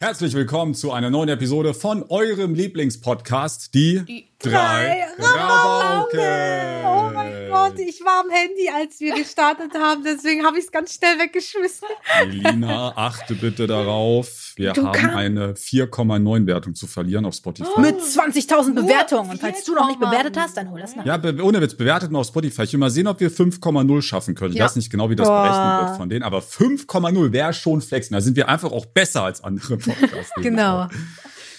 Herzlich willkommen zu einer neuen Episode von eurem Lieblingspodcast, die, die drei, drei Rabauken. Oh mein Gott, ich war am Handy, als wir gestartet haben, deswegen habe ich es ganz schnell weggeschmissen. Elina, achte bitte darauf. Wir du haben eine 4,9 Wertung zu verlieren auf Spotify. Oh. Mit 20.000 Bewertungen. Und falls du noch nicht bewertet hast, dann hol das nach. Ja, ohne Witz, bewertet mal auf Spotify. Ich will mal sehen, ob wir 5,0 schaffen können. Ich ja. weiß nicht genau, wie das Boah. berechnet wird von denen, aber 5,0 wäre schon flexen. Da sind wir einfach auch besser als andere Podcasts. genau.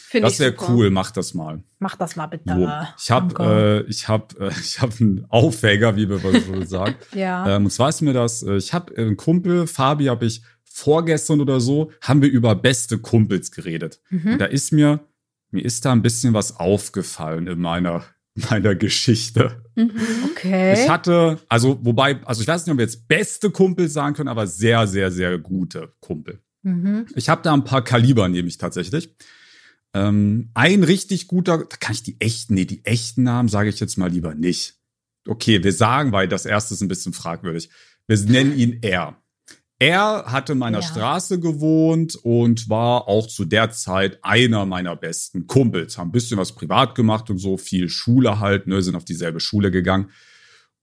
Find das wäre cool, mach das mal. Mach das mal bitte. So. Ich habe äh, ich habe äh, ich habe einen Aufwäger, wie wir so sagen. ja. Ähm, und zwar ist mir das, äh, ich habe äh, einen Kumpel, Fabi habe ich vorgestern oder so, haben wir über beste Kumpels geredet. Mhm. Und da ist mir mir ist da ein bisschen was aufgefallen in meiner meiner Geschichte. Mhm. Okay. Ich hatte, also wobei, also ich weiß nicht, ob wir jetzt beste Kumpel sagen können, aber sehr, sehr, sehr gute Kumpel. Mhm. Ich habe da ein paar Kaliber, nehme ich tatsächlich. Ähm, ein richtig guter, da kann ich die echten, nee, die echten Namen sage ich jetzt mal lieber nicht. Okay, wir sagen, weil das erste ist ein bisschen fragwürdig. Wir nennen ihn R. Er hatte in meiner ja. Straße gewohnt und war auch zu der Zeit einer meiner besten Kumpels. Haben ein bisschen was privat gemacht und so, viel Schule halt, ne, sind auf dieselbe Schule gegangen.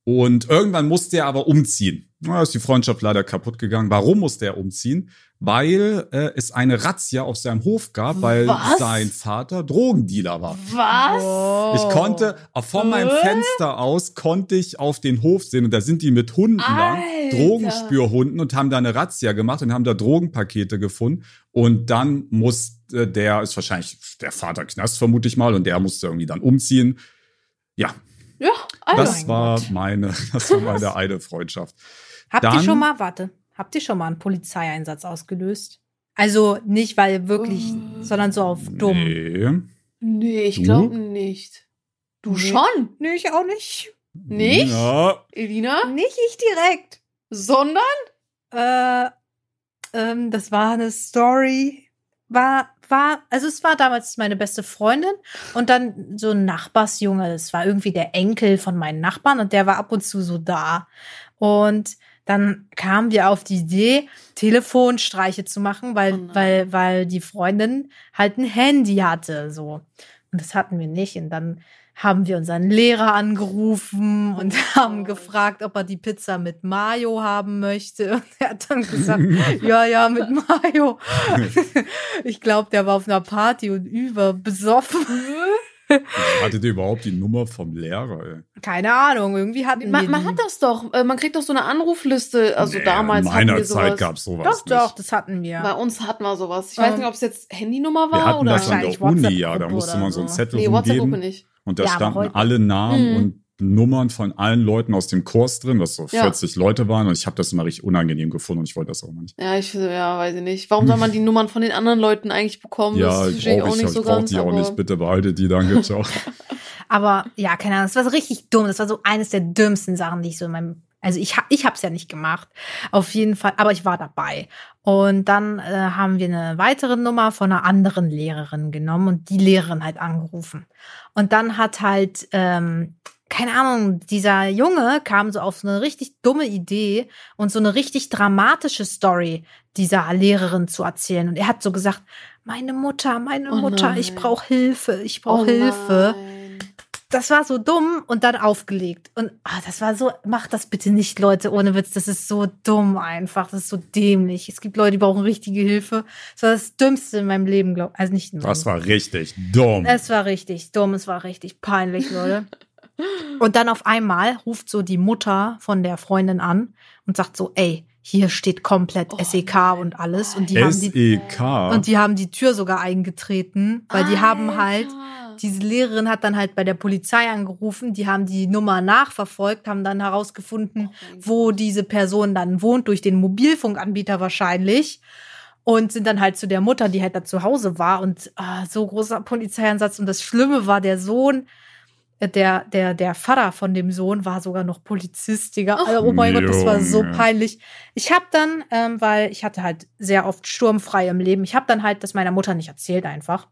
Und irgendwann musste er aber umziehen. Da ist die Freundschaft leider kaputt gegangen. Warum musste er umziehen? Weil äh, es eine Razzia auf seinem Hof gab, weil Was? sein Vater Drogendealer war. Was? Ich konnte von meinem Fenster aus konnte ich auf den Hof sehen und da sind die mit Hunden lang, Drogenspürhunden und haben da eine Razzia gemacht und haben da Drogenpakete gefunden und dann musste der ist wahrscheinlich der Vater Knast vermute ich mal und der musste irgendwie dann umziehen. Ja. Ja, also das war Gott. meine das war meine eine Freundschaft. Habt ihr schon mal warte Habt ihr schon mal einen Polizeieinsatz ausgelöst? Also nicht, weil wirklich, uh, sondern so auf dumm. Nee. Nee, ich glaube nicht. Du nee. schon? Nee, ich auch nicht. Nicht? Ja. Elina? Nicht ich direkt. Sondern? Äh, ähm, das war eine Story. War, war, also es war damals meine beste Freundin und dann so ein Nachbarsjunge. Das war irgendwie der Enkel von meinen Nachbarn und der war ab und zu so da. Und dann kamen wir auf die Idee, Telefonstreiche zu machen, weil, oh weil, weil die Freundin halt ein Handy hatte, so. Und das hatten wir nicht. Und dann haben wir unseren Lehrer angerufen und oh. haben gefragt, ob er die Pizza mit Mayo haben möchte. Und er hat dann gesagt, ja, ja, mit Mayo. ich glaube, der war auf einer Party und überbesoffen. Hattet ihr überhaupt die Nummer vom Lehrer? Ey? Keine Ahnung, irgendwie hatten man, man hat das doch, äh, man kriegt doch so eine Anrufliste. Also nee, damals in meiner Zeit gab es sowas. Doch, nicht. doch, das hatten wir. Bei uns hatten wir sowas. Ich weiß ähm, nicht, ob es jetzt Handynummer war wir hatten oder das an der Uni, ja. Da musste man so einen Zettel nee, WhatsApp nicht. Und da ja, standen alle Namen mhm. und Nummern von allen Leuten aus dem Kurs drin, was so 40 ja. Leute waren. Und ich habe das immer richtig unangenehm gefunden und ich wollte das auch nicht. Ja, ich ja, weiß ich nicht. Warum soll man die Nummern von den anderen Leuten eigentlich bekommen? Ja, das ich brauche ich, auch nicht so ich brauch die auch nicht. Bitte behaltet die, danke, ciao. aber ja, keine Ahnung, das war so richtig dumm. Das war so eines der dümmsten Sachen, die ich so in meinem also ich, ich habe es ja nicht gemacht, auf jeden Fall, aber ich war dabei. Und dann äh, haben wir eine weitere Nummer von einer anderen Lehrerin genommen und die Lehrerin halt angerufen. Und dann hat halt ähm, keine Ahnung, dieser Junge kam so auf so eine richtig dumme Idee und so eine richtig dramatische Story dieser Lehrerin zu erzählen. Und er hat so gesagt, meine Mutter, meine oh Mutter, nein. ich brauche Hilfe, ich brauche oh Hilfe. Nein. Das war so dumm und dann aufgelegt. Und ah, das war so, macht das bitte nicht, Leute, ohne Witz. Das ist so dumm einfach. Das ist so dämlich. Es gibt Leute, die brauchen richtige Hilfe. Das war das Dümmste in meinem Leben, glaube Also nicht in meinem Das war richtig dumm. Es war richtig dumm. Es war richtig peinlich, Leute. Und dann auf einmal ruft so die Mutter von der Freundin an und sagt so, ey, hier steht komplett oh, SEK nein. und alles. Und die haben die, und die haben die Tür sogar eingetreten, weil die haben halt, diese Lehrerin hat dann halt bei der Polizei angerufen, die haben die Nummer nachverfolgt, haben dann herausgefunden, oh wo diese Person dann wohnt, durch den Mobilfunkanbieter wahrscheinlich. Und sind dann halt zu der Mutter, die halt da zu Hause war. Und ah, so großer Polizeieinsatz. Und das Schlimme war, der Sohn der, der, der Vater von dem Sohn war sogar noch Polizist, Digga. Oh, oh mein Junge. Gott, das war so peinlich. Ich habe dann, ähm, weil ich hatte halt sehr oft sturmfrei im Leben, ich habe dann halt das meiner Mutter nicht erzählt einfach.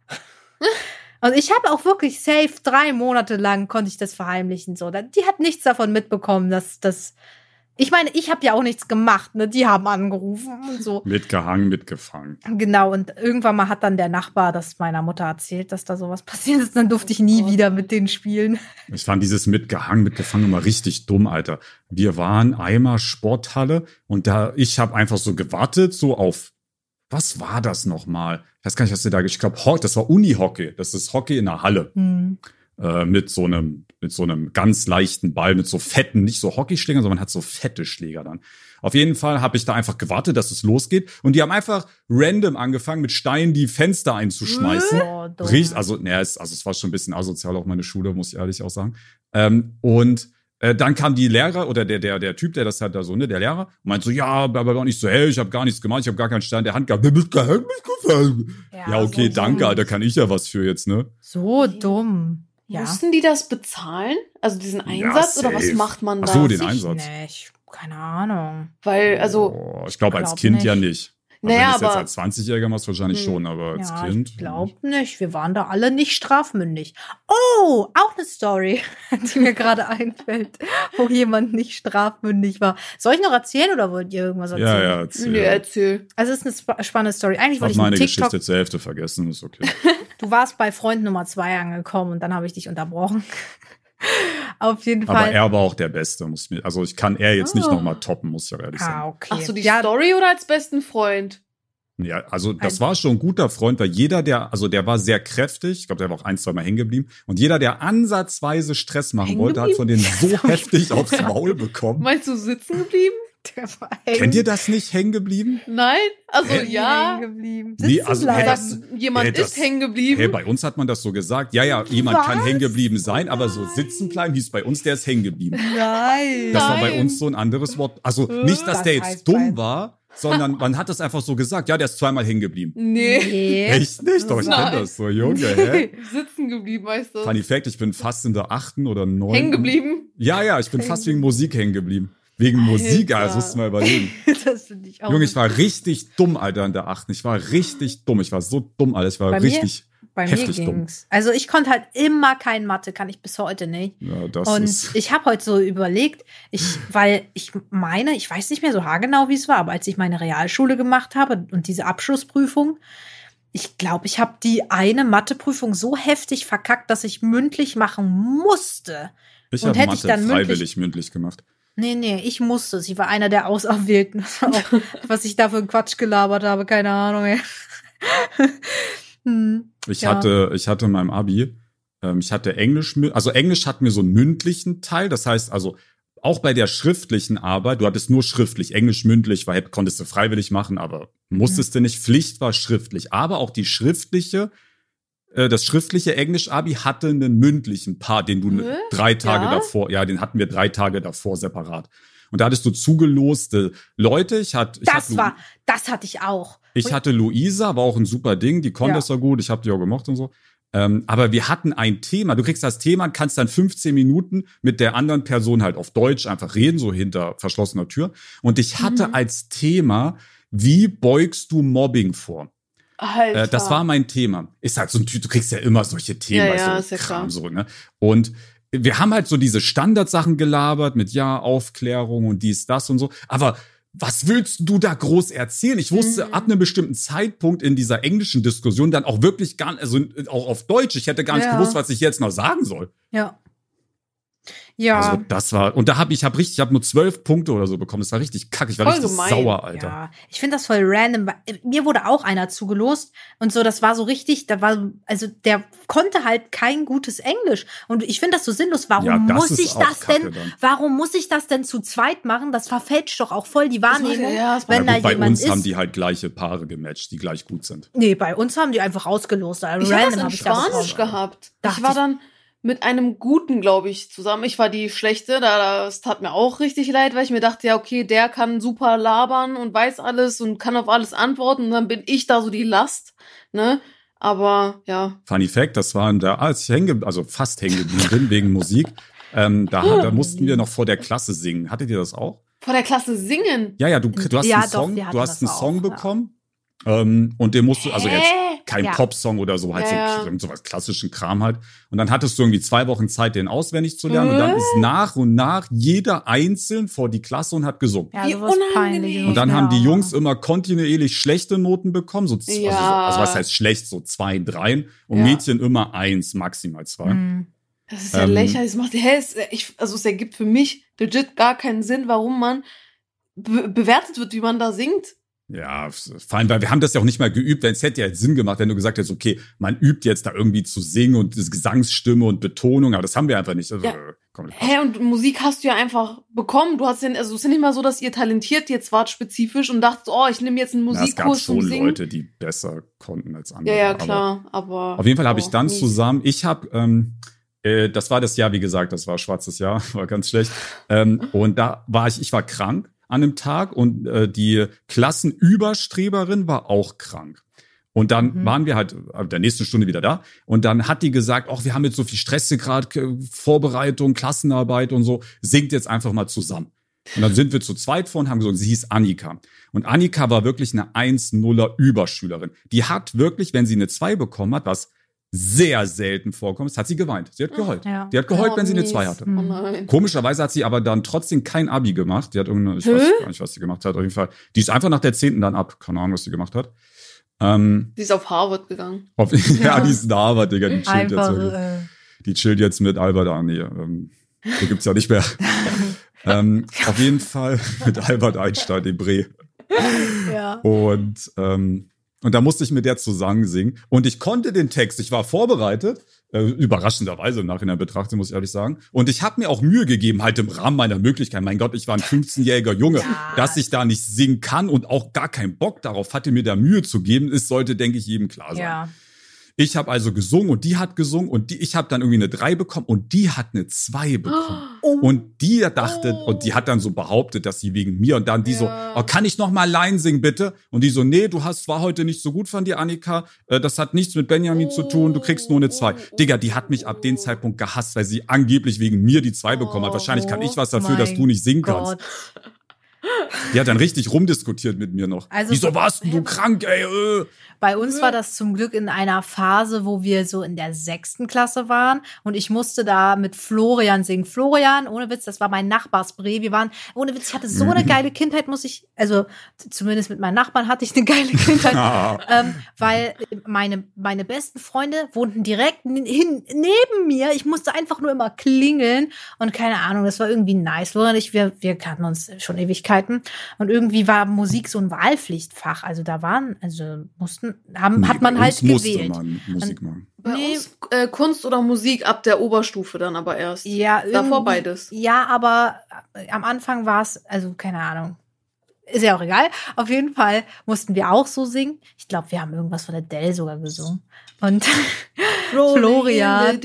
Und ich habe auch wirklich safe drei Monate lang konnte ich das verheimlichen. So, die hat nichts davon mitbekommen, dass, dass, Ich meine, ich habe ja auch nichts gemacht, ne? Die haben angerufen und so. Mitgehangen, mitgefangen. Genau, und irgendwann mal hat dann der Nachbar das meiner Mutter erzählt, dass da sowas passiert ist. Dann durfte ich nie Oh wieder mit denen spielen. Ich fand dieses mitgehangen, mitgefangen immer richtig dumm, Alter. Wir waren einmal Sporthalle und da, ich habe einfach so gewartet, so auf, was war das nochmal? Ich weiß gar nicht, was ihr da, ich glaube, das war Unihockey. Das ist Hockey in der Halle. Hm. Äh, mit so einem, mit so einem ganz leichten Ball, mit so fetten, nicht so Hockeyschlägern, sondern man hat so fette Schläger dann. Auf jeden Fall habe ich da einfach gewartet, dass es losgeht. Und die haben einfach random angefangen, mit Steinen die Fenster einzuschmeißen. Oh. Riecht, also, naja, es, also es war schon ein bisschen asozial, auch meine Schule, muss ich ehrlich auch sagen. Ähm, und äh, dann kam die Lehrer oder der, der, der Typ, der das hat da so, ne, der Lehrer, und meint so, ja, aber doch nicht so, hey, ich habe gar nichts gemacht, ich habe gar keinen Stein in der Hand gehabt. Mitgefangen. Ja, okay, so danke, dumm. Alter, kann ich ja was für jetzt, ne? So dumm. Ja. Mussten die das bezahlen? Also diesen Einsatz oder was macht man da? Ach so, den ich Einsatz. Nicht. Keine Ahnung. Weil, also, Oh, ich glaube, als glaub Kind nicht. ja nicht. Also Naja, wenn du es jetzt aber- als 20-Jähriger machst, wahrscheinlich Hm. schon, aber als ja, Kind. ich glaube nicht. Wir waren da alle nicht strafmündig. Oh, auch eine Story, die mir gerade einfällt, wo jemand nicht strafmündig war. Soll ich noch erzählen oder wollt ihr irgendwas erzählen? Ja, ja, erzähl. nee, erzähl. Also es ist eine spa spannende Story. Eigentlich Ich wollte habe ich meine TikTok. Geschichte zur Hälfte vergessen, ist okay. Du warst bei Freund Nummer zwei angekommen und dann habe ich dich unterbrochen. Auf jeden Aber Fall. er war auch der Beste, muss ich mir, also ich kann er jetzt nicht Ah. nochmal toppen, muss ich auch ehrlich ah, sagen. okay. Ach so, die ja, Story oder als besten Freund? Ja, also das war schon ein guter Freund, weil jeder, der, also der war sehr kräftig, ich glaube, der war auch ein, zwei Mal hängen geblieben. Und jeder, der ansatzweise Stress machen wollte, hat von denen so heftig aufs Maul bekommen. Meinst du sitzen geblieben? Der war Kennt ihr das nicht, hängen geblieben? Nein? Also, Hä? ja. hängen geblieben. Nee, Sitzen also, hey, bleiben. das- Dass jemand Hey, das- ist hängen geblieben. Hey, bei uns hat man das so gesagt. Ja, ja, jemand kann Was? hängen geblieben sein, aber so sitzen bleiben hieß bei uns, der ist hängen geblieben. Nein. Das war bei uns so ein anderes Wort. Also nicht, dass Das der jetzt dumm bleiben. war, sondern man hat das einfach so gesagt. Ja, der ist zweimal hängen geblieben. nee. Nee. Echt nicht? Doch, ich Nein. kenn das so, Junge, hä? Sitzen geblieben, weißt du? Funny Fact, ich bin fast in der achten oder neunten. Hängen geblieben? Ja, ja, ich bin fast wegen Musik hängen geblieben. Wegen Musik, Alter. also musst du mal überlegen. Das finde ich auch. Junge, ich war richtig dumm, Alter, in der achten. Ich war richtig dumm. Ich war so dumm, Alter. Ich war Bei mir? richtig. Bei mir heftig dumm. ging's. Also ich konnte halt immer kein Mathe, kann ich bis heute nicht. Ja, das Und ist. ich habe heute so überlegt, ich, weil ich meine, ich weiß nicht mehr so haargenau, wie es war, aber als ich meine Realschule gemacht habe und diese Abschlussprüfung, ich glaube, ich habe die eine Matheprüfung so heftig verkackt, dass ich mündlich machen musste. Ich und habe hätte ich Mathe dann mündlich- freiwillig mündlich gemacht. Nee, nee, ich musste. Sie war einer der Auserwählten. Auch, was ich da für einen Quatsch gelabert habe, keine Ahnung. Ey. hm. Ich Ja. hatte, ich hatte in meinem Abi, ähm, ich hatte Englisch, also Englisch hatten wir so einen mündlichen Teil. Das heißt also, auch bei der schriftlichen Arbeit, du hattest nur schriftlich, Englisch mündlich, weil konntest du freiwillig machen, aber musstest du nicht. Pflicht war schriftlich. Aber auch die schriftliche, das schriftliche Englisch-Abi hatte einen mündlichen Part, den du ne- drei Tage Ja? davor, ja, den hatten wir drei Tage davor separat. Und da hattest du zugeloste Leute. Ich hatte, ich Das hatte, war, das hatte ich auch. ich hatte Luisa, war auch ein super Ding, die konnte Ja. es ja gut, ich habe die auch gemocht und so. Ähm, aber wir hatten ein Thema. Du kriegst das Thema, kannst dann 15 Minuten mit der anderen Person halt auf Deutsch einfach reden, so hinter verschlossener Tür. Und ich hatte Mhm. als Thema, wie beugst du Mobbing vor? Alter. Äh, das war mein Thema. Ist halt so ein Typ, du kriegst ja immer solche Themen, Ja, ja, ja Kram klar. so, ne? Und wir haben halt so diese Standardsachen gelabert mit ja, Aufklärung und dies, das und so. Aber was willst du da groß erzählen? Ich wusste Mhm. ab einem bestimmten Zeitpunkt in dieser englischen Diskussion dann auch wirklich gar, also auch auf Deutsch, ich hätte gar nicht Ja. gewusst, was ich jetzt noch sagen soll. Ja. Ja. Also das war, und da habe ich, hab richtig, ich habe nur zwölf Punkte oder so bekommen. Das war richtig kacke. Ich war Voll richtig gemein. sauer, Alter. Ja, ich finde das voll random. äh, Mir wurde auch einer zugelost und so, das war so richtig, da war, also der konnte halt kein gutes Englisch. Und ich finde das so sinnlos. Warum Ja, das muss ich das Kacke denn, dann. warum muss ich das denn zu zweit machen? Das verfälscht doch auch voll die Das Wahrnehmung. ja, das wenn da gut, bei jemand uns ist. haben die halt gleiche Paare gematcht, die gleich gut sind. nee, bei uns haben die einfach ausgelost. Also Ich habe das random in hab Spanisch gehabt. Ich war ich- dann mit einem Guten, glaube ich, zusammen. Ich war die Schlechte, da, das tat mir auch richtig leid, weil ich mir dachte, ja, okay, der kann super labern und weiß alles und kann auf alles antworten und dann bin ich da so die Last, ne? Aber ja, Funny Fact, das war in der, als ich hänge, also fast hängen geblieben bin wegen Musik, ähm, da, da mussten wir noch vor der Klasse singen. Hattet ihr das auch? vor der Klasse singen. Ja, ja, du, du hast Ja, einen doch, Song, du hast einen Song auch, ja. bekommen. Ähm, und den musst du, also jetzt Hä? Kein Ja. Popsong oder so, halt Ja, so, ja. so was klassischen Kram halt. Und dann hattest du irgendwie zwei Wochen Zeit, den auswendig zu lernen. Und dann Äh? ist nach und nach jeder einzeln vor die Klasse und hat gesungen. Ja, Wie unangenehm. Und dann haben die Jungs immer kontinuierlich schlechte Noten bekommen, so, Ja. also, so also was heißt schlecht, so zwei, dreien und Ja. Mädchen immer eins, maximal zwei. Hm. Das ist ja Ähm, lächerlich. Das macht, hä, es, ich, also es ergibt für mich legit gar keinen Sinn, warum man be bewertet wird, wie man da singt. Ja, vor allem, weil wir haben das ja auch nicht mal geübt, denn es hätte ja Sinn gemacht, wenn du gesagt hättest, okay, man übt jetzt da irgendwie zu singen und das Gesangsstimme und Betonung, aber das haben wir einfach nicht. Also, Ja. komm, Hä, und Musik hast du ja einfach bekommen. Du hast ja, also es ist ja nicht mal so, dass ihr talentiert jetzt wart spezifisch und dachtet, oh, ich nehme jetzt einen Na, es gab Musikkurs schon. Leute, die besser konnten als andere. ja, ja, aber- klar, aber. Auf jeden Fall habe ich oh, dann mies. zusammen, ich habe, ähm, äh, das war das Jahr, wie gesagt, das war schwarzes Jahr, war ganz schlecht. Ähm, und da war ich, ich war krank an einem Tag und äh, die Klassenüberstreberin war auch krank. Und dann Mhm. waren wir halt ab der nächsten Stunde wieder da. Und dann hat die gesagt, ach, wir haben jetzt so viel Stress gerade, Vorbereitung, Klassenarbeit und so, singt jetzt einfach mal zusammen. Und dann sind wir zu zweit vor und haben gesagt, sie hieß Annika. Und Annika war wirklich eine 1-0er Überschülerin. Die hat wirklich, wenn sie eine 2 bekommen hat, was sehr selten vorkommt, hat sie geweint. Sie hat geheult. Ja. Die hat geheult, Oh, wenn sie eine mies. 2 hatte. Oh. Komischerweise hat sie aber dann trotzdem kein Abi gemacht. Die hat irgendeine, ich Hä? weiß gar nicht, was sie gemacht hat. Auf jeden Fall. Die ist einfach nach der 10. dann ab. Keine Ahnung, was sie gemacht hat. Ähm, Sie ist auf Harvard gegangen. auf, ja. die ist ein Harvard, Digga. Die chillt, Einfach, jetzt, äh, die chillt jetzt mit Albert an. Nee, ähm, so gibt's ja nicht mehr. ähm, auf jeden Fall mit Albert Einstein, dem Bre. ja. Und, ähm, und da musste ich mit der zusammen singen. Und ich konnte den Text, ich war vorbereitet, äh, überraschenderweise im Nachhinein betrachtet, muss ich ehrlich sagen. Und ich habe mir auch Mühe gegeben, halt im Rahmen meiner Möglichkeiten. Mein Gott, ich war ein 15-jähriger Junge, Ja. dass ich da nicht singen kann und auch gar keinen Bock darauf hatte, mir da Mühe zu geben, ist, sollte, denke ich, jedem klar sein. ja. Ich habe also gesungen und die hat gesungen und die, ich habe dann irgendwie eine 3 bekommen und die hat eine 2 bekommen. Oh. Und die dachte, Oh. und die hat dann so behauptet, dass sie wegen mir und dann die Ja. so, oh, kann ich noch mal Line singen, bitte? Und die so, nee, du hast, war heute nicht so gut von dir, Annika. Äh, Das hat nichts mit Benjamin zu tun, du kriegst nur eine zwei. Oh. Digga, die hat mich ab dem Zeitpunkt gehasst, weil sie angeblich wegen mir die zwei bekommen hat. Oh Wahrscheinlich kann ich was dafür, dass du nicht singen kannst. Die hat dann richtig rumdiskutiert mit mir noch. Also- Wieso warst denn du krank, ey? Äh? Bei uns war das zum Glück in einer Phase, wo wir so in der sechsten Klasse waren und ich musste da mit Florian singen. Florian, ohne Witz, das war mein Nachbarsbre. Wir waren, ohne Witz, ich hatte so eine Mhm. geile Kindheit, muss ich, also zumindest mit meinen Nachbarn hatte ich eine geile Kindheit. Ah. ähm, weil meine, meine besten Freunde wohnten direkt hin, neben mir. Ich musste einfach nur immer klingeln und keine Ahnung, das war irgendwie nice. Florian und ich, wir, wir kannten uns schon Ewigkeiten und irgendwie war Musik so ein Wahlpflichtfach. Also da waren, also mussten, haben, Nee, hat man halt gewählt. Man Musik machen. Bei Nee. uns äh, Kunst oder Musik ab der Oberstufe dann aber erst. Ja, Davor beides. Ja, aber am Anfang war es, also keine Ahnung. Ist ja auch egal. Auf jeden Fall mussten wir auch so singen. Ich glaube, wir haben irgendwas von Adele sogar gesungen. Und Florian.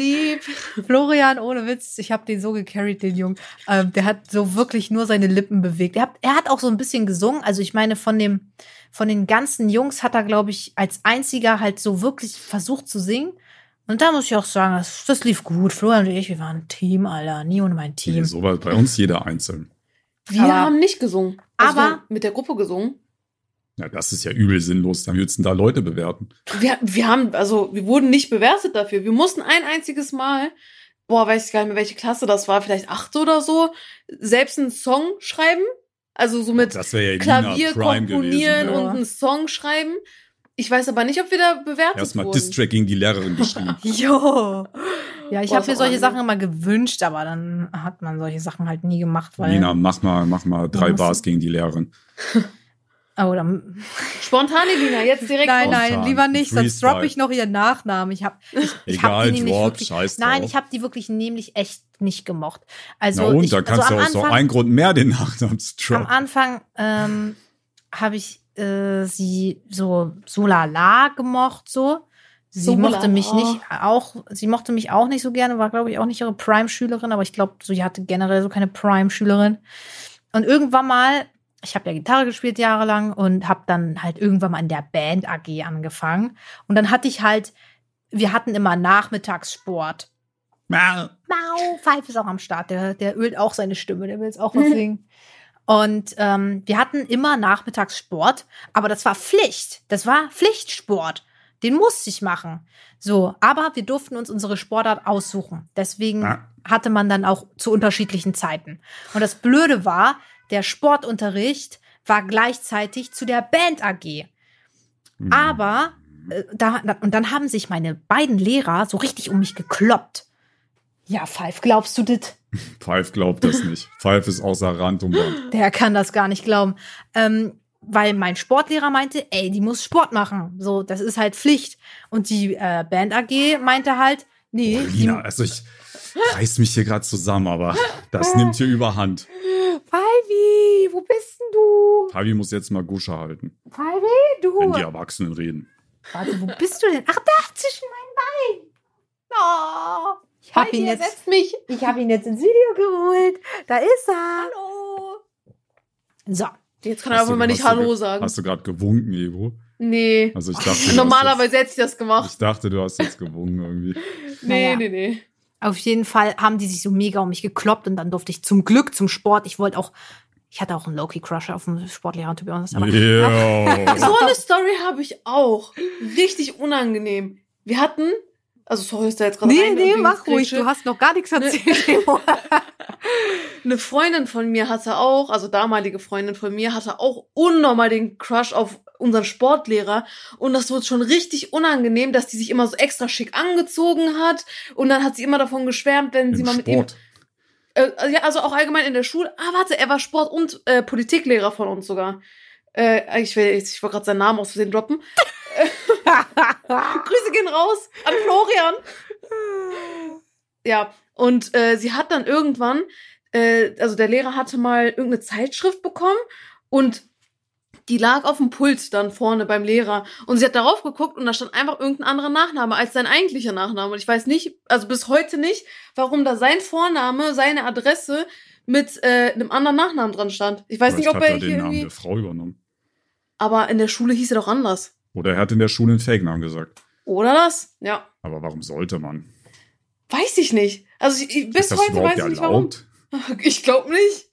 Florian, ohne Witz, ich habe den so gecarried, den Jungen. Ähm, der hat so wirklich nur seine Lippen bewegt. Er hat, er hat auch so ein bisschen gesungen. Also ich meine, von dem, von den ganzen Jungs hat er, glaube ich, als einziger halt so wirklich versucht zu singen. Und da muss ich auch sagen, das, das lief gut. Florian und ich, wir waren ein Team, Alter. Nie ohne mein Nee, Team. so war bei uns jeder einzeln. Wir Aber- haben nicht gesungen. Also Aber- wir haben mit der Gruppe gesungen. Ja, das ist ja übel sinnlos. Dann würdest du da Leute bewerten. Wir, wir haben, also wir wurden nicht bewertet dafür. Wir mussten ein einziges Mal, boah, weiß ich gar nicht mehr, welche Klasse das war, vielleicht acht oder so, selbst einen Song schreiben. Also so mit Das wäre ja Klavier komponieren gewesen. ja. und einen Song schreiben. Ich weiß aber nicht, ob wir da bewertet Erstmal wurden. Distrack gegen die Lehrerin geschrieben. Jo. Ja, ich habe mir solche. Sachen immer gewünscht, aber dann hat man solche Sachen halt nie gemacht, weil. Lina, mach mal, mach mal drei Bars gegen die Lehrerin. Oh, dann, Spontane Lina, jetzt direkt nein, nein, Spontan. lieber nicht, sonst droppe ich noch ihren Nachnamen. Ich habe ich, ich hab Egal, die nämlich drop, wirklich, scheiß Nein, ich habe die wirklich nämlich echt nicht gemocht. Also Na und, ich, da kannst also du auch so einen Grund mehr den Nachnamen zu am droppen. Anfang ähm, habe ich äh, sie so so lala gemocht so. Sie So mochte lala. mich nicht auch, sie mochte mich auch nicht so gerne, war glaube ich auch nicht ihre Prime-Schülerin, aber ich glaube, so, sie hatte generell so keine Prime-Schülerin. Und irgendwann mal, ich habe ja Gitarre gespielt jahrelang und habe dann halt irgendwann mal in der Band AG angefangen. Und dann hatte ich halt, wir hatten immer Nachmittagssport. Ja. Mau, Pfeif ist auch am Start. Der, der ölt auch seine Stimme, der will jetzt auch was singen. Und ähm, wir hatten immer Nachmittagssport, aber das war Pflicht. Das war Pflichtsport. Den musste ich machen. So, aber wir durften uns unsere Sportart aussuchen. Deswegen Ja. hatte man dann auch zu unterschiedlichen Zeiten. Und das Blöde war, der Sportunterricht war gleichzeitig zu der Band AG. Hm. Aber äh, da, und dann haben sich meine beiden Lehrer so richtig um mich gekloppt. Ja, Pfeif, glaubst du das? Pfeif glaubt das nicht. Pfeif ist außer Rand und Band. Der kann das gar nicht glauben. Ähm, weil mein Sportlehrer meinte, ey, die muss Sport machen. So, das ist halt Pflicht. Und die äh, Band AG meinte halt, nee, die, Lina, also ich reiß mich hier gerade zusammen, aber das nimmt hier überhand. Pfeifi, wo bist denn du? Fabi muss jetzt mal Gusche halten, Pfeifi, wenn die du. Erwachsenen reden. Warte, wo bist du denn? Ach, da, zwischen meinen Beinen. Oh, Ich hab ihn jetzt, setzt mich. ich hab ihn jetzt ins Video geholt. Da ist er. Hallo. So. Jetzt kann er du- mal nicht Hallo ge- sagen. Hast du gerade gewunken, Evo? Nee. Also ich dachte, Normalerweise hätte ich das gemacht. ich dachte, du hast jetzt gewunken irgendwie. Nee, Naja. nee, nee. Auf jeden Fall haben die sich so mega um mich gekloppt und dann durfte ich zum Glück zum Sport. Ich wollte auch, ich hatte auch einen Loki-Crush auf den Sportlehrer, to be honest, aber Ja. So eine Story habe ich auch. Richtig unangenehm. Wir hatten, also sorry, ist da jetzt gerade Nee, nee, mach ruhig. Du hast noch gar nichts erzählt. Eine Freundin von mir hatte auch, also damalige Freundin von mir, hatte auch unnormal den Crush auf unseren Sportlehrer. Und das wurde schon richtig unangenehm, dass die sich immer so extra schick angezogen hat. Und dann hat sie immer davon geschwärmt, wenn sie Im mal mit ihm. Sport. Äh, ja, also auch allgemein in der Schule. Ah, warte, er war Sport- und äh, Politiklehrer von uns sogar. Äh, ich will, ich wollte gerade seinen Namen aus Versehen droppen. Grüße gehen raus an Florian. Ja, und äh, sie hat dann irgendwann, äh, also der Lehrer hatte mal irgendeine Zeitschrift bekommen und die lag auf dem Pult dann vorne beim Lehrer. Und sie hat darauf geguckt und da stand einfach irgendein anderer Nachname als sein eigentlicher Nachname. Und ich weiß nicht, also bis heute nicht, warum da sein Vorname, seine Adresse mit äh, einem anderen Nachnamen dran stand. Ich weiß nicht, ob Vielleicht er er hier den Namen irgendwie. der Frau übernommen. Aber in der Schule hieß er doch anders. Oder er hat in der Schule einen Fake-Namen gesagt. Oder das? Ja. Aber warum sollte man? Weiß ich nicht. Also ich, ich, bis heute weiß ich nicht warum. Ich glaube nicht.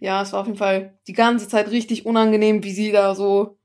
Ja, es war auf jeden Fall die ganze Zeit richtig unangenehm, wie sie da so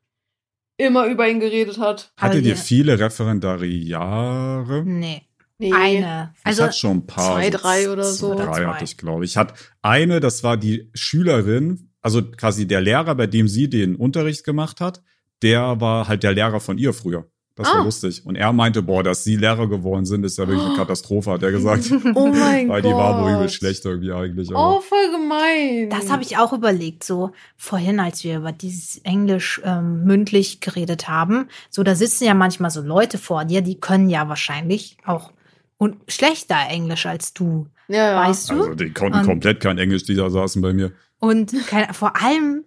immer über ihn geredet hat. Hattet Aber ihr viele Referendariare? nee, Nee. eine. ich Also, hatte schon ein paar. zwei, drei oder so. Drei Oder hatte ich, glaube ich. Ich hatte eine, das war die Schülerin, also quasi der Lehrer, bei dem sie den Unterricht gemacht hat, der war halt der Lehrer von ihr früher. Das war Ah. lustig. Und er meinte, boah, dass sie Lehrer geworden sind, ist ja wirklich eine Oh. Katastrophe, hat er gesagt. Oh mein Weil Gott. die war wohl übel schlecht irgendwie eigentlich. aber- Oh, voll gemein. das habe ich auch überlegt, so vorhin, als wir über dieses Englisch ähm, mündlich geredet haben. So, da sitzen ja manchmal so Leute vor dir, die können ja wahrscheinlich auch und schlechter Englisch als du, Ja, ja. weißt du? Also die konnten Und- komplett kein Englisch, die da saßen bei mir. Und vor allem,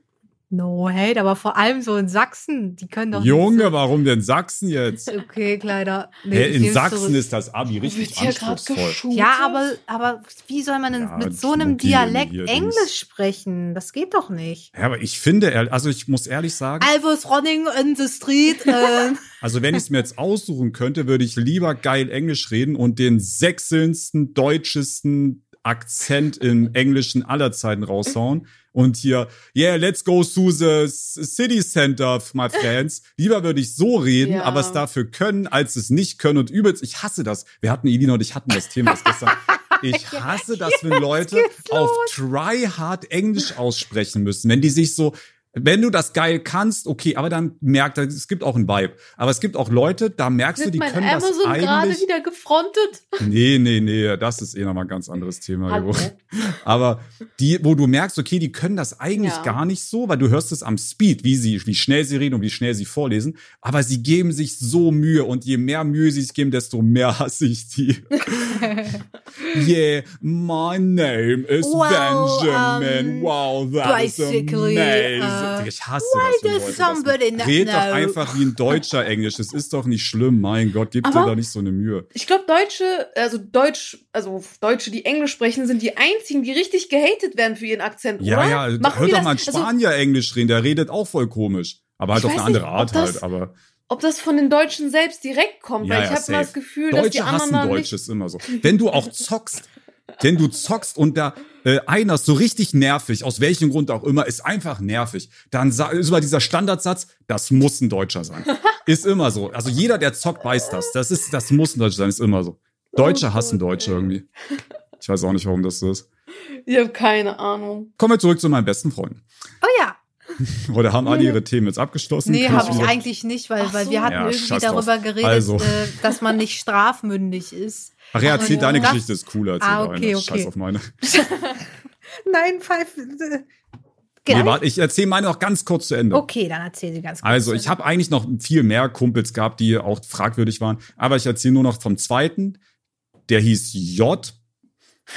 no hate, aber vor allem so in Sachsen, die können doch Junge, warum denn Sachsen jetzt? so, Okay, Kleider. Hä, ich in Sachsen zurück. ist das Abi richtig gerade anspruchsvoll. Ja, aber, aber wie soll man denn Ja, mit so einem Dialekt Englisch Dings. sprechen? Das geht doch nicht. Ja, aber ich finde, also ich muss ehrlich sagen, I was running in the street. Äh, also wenn ich es mir jetzt aussuchen könnte, würde ich lieber geil Englisch reden und den sechselndsten, deutschesten Akzent im Englischen aller Zeiten raushauen. Und hier, yeah, let's go to the city center, my friends. Lieber würde ich so reden, Ja. aber es dafür können, als es nicht können und übelst. Ich hasse das. Wir hatten, Elina und ich hatten das Thema gestern. Ich hasse das, wenn Leute auf try hard Englisch aussprechen müssen. Wenn die sich so, wenn du das geil kannst, okay, aber dann merkt er, es gibt auch einen Vibe. Aber es gibt auch Leute, da merkst du, Wird die mein können das Amazon gerade eigentlich. wieder gefrontet? Nee, nee, nee, das ist eh nochmal ein ganz anderes Thema. Aber die, wo du merkst, okay, die können das eigentlich Ja. gar nicht so, weil du hörst es am Speed, wie sie, wie schnell sie reden und wie schnell sie vorlesen. Aber sie geben sich so Mühe und je mehr Mühe sie sich geben, desto mehr hasse ich die. yeah, my name is Well, Benjamin. um, wow, that is amazing. uh, ich hasse why das, does das somebody not Red doch know? einfach wie ein Deutscher Englisch. Es ist doch nicht schlimm. Mein Gott, gib dir da nicht so eine Mühe. Ich glaube, Deutsche, also Deutsch, also Deutsche, die Englisch sprechen, sind die einzigen, die richtig gehatet werden für ihren Akzent, Ja, oder? ja, Machen hört die doch mal einen das- also, Spanier Englisch reden, der redet auch voll komisch. Aber halt auf eine andere nicht, Art das- halt, aber ob das von den Deutschen selbst direkt kommt, Ja, weil ich ja, habe immer safe. das Gefühl, dass die Deutsche anderen hassen da Deutsch nicht. ist immer so. Wenn du auch zockst, wenn du zockst und da äh, einer ist so richtig nervig, aus welchem Grund auch immer, ist einfach nervig. Dann ist über dieser Standardsatz, das muss ein Deutscher sein. ist immer so. Also jeder, der zockt, weiß das. Das ist, das muss ein Deutscher sein, ist immer so. Deutsche Oh hassen Deutsche irgendwie. Ich weiß auch nicht, warum das so ist. Ich habe keine Ahnung. Kommen wir zurück zu meinen besten Freunden. Oh ja. Oder haben alle ihre Themen jetzt abgeschlossen? Nee, habe ich eigentlich nicht, weil, Ach weil so. wir hatten Ja, irgendwie darüber geredet, Also. äh, dass man nicht strafmündig ist. Ach ja, erzähl deine das- Geschichte ist cooler als Ah, deine. okay, Scheiß okay. auf meine. Nein, Pfeife. Nee, Genau. warte, ich erzähle meine noch ganz kurz zu Ende. Okay, dann erzähl sie ganz kurz. Also, ich habe eigentlich noch viel mehr Kumpels gehabt, die auch fragwürdig waren. Aber ich erzähle nur noch vom zweiten. Der hieß J.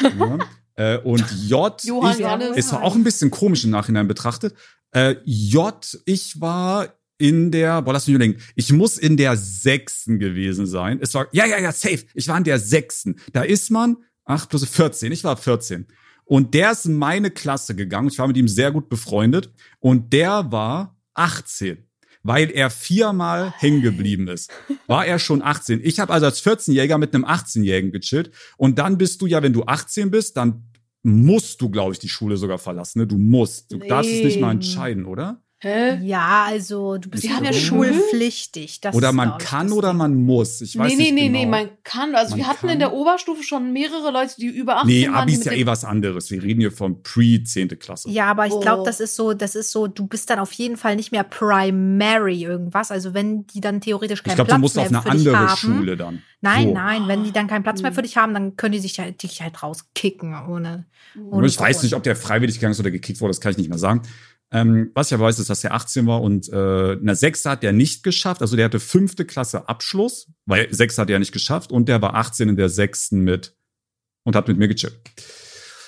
ja, äh, und J. Johann ich, Johannes. ist auch ein bisschen komisch im Nachhinein betrachtet. Äh, J. Ich war in der, boah, lass mich überlegen. Ich muss in der sechsten gewesen sein. Es war, ja, ja, ja, safe. Ich war in der sechsten. Da ist man, acht plus 14. Ich war 14. Und der ist in meine Klasse gegangen. Ich war mit ihm sehr gut befreundet. Und der war 18, weil er viermal hängen geblieben ist. War er schon 18. Ich habe also als 14-Jähriger mit einem 18-Jährigen gechillt. Und dann bist du ja, wenn du 18 bist, dann musst du, glaube ich, die Schule sogar verlassen. Ne? Du musst. Du darfst es nicht mal entscheiden, oder? Hä? Ja, also du bist Sie ja haben ja schulpflichtig. Das oder man glaub ich, kann das oder man muss. Ich weiß nee, nee, nicht nee, genau. nee, man kann. Also Man wir hatten kann. in der Oberstufe schon mehrere Leute, die über 18 Nee, waren. Abi die ist ja eh was anderes. Wir reden hier von Pre-10. Klasse. Ja, aber ich glaube, Oh. das ist so, das ist so, du bist dann auf jeden Fall nicht mehr Primary irgendwas. Also wenn die dann theoretisch keinen ich glaube, Platz du musst mehr auf eine für dich andere haben. Schule dann. Nein, So. nein, wenn die dann keinen Platz mehr Hm. für dich haben, dann können die sich halt, dich halt rauskicken ohne. Und ohne ich weiß nicht, ob der freiwillig gegangen ist oder gekickt wurde, das kann ich nicht mehr sagen. Ähm, was ich aber weiß, ist, dass er 18 war und äh, eine Sechste hat der nicht geschafft. Also der hatte fünfte Klasse Abschluss, weil Sechste hat er nicht geschafft und der war 18 in der Sechsten mit und hat mit mir gechillt.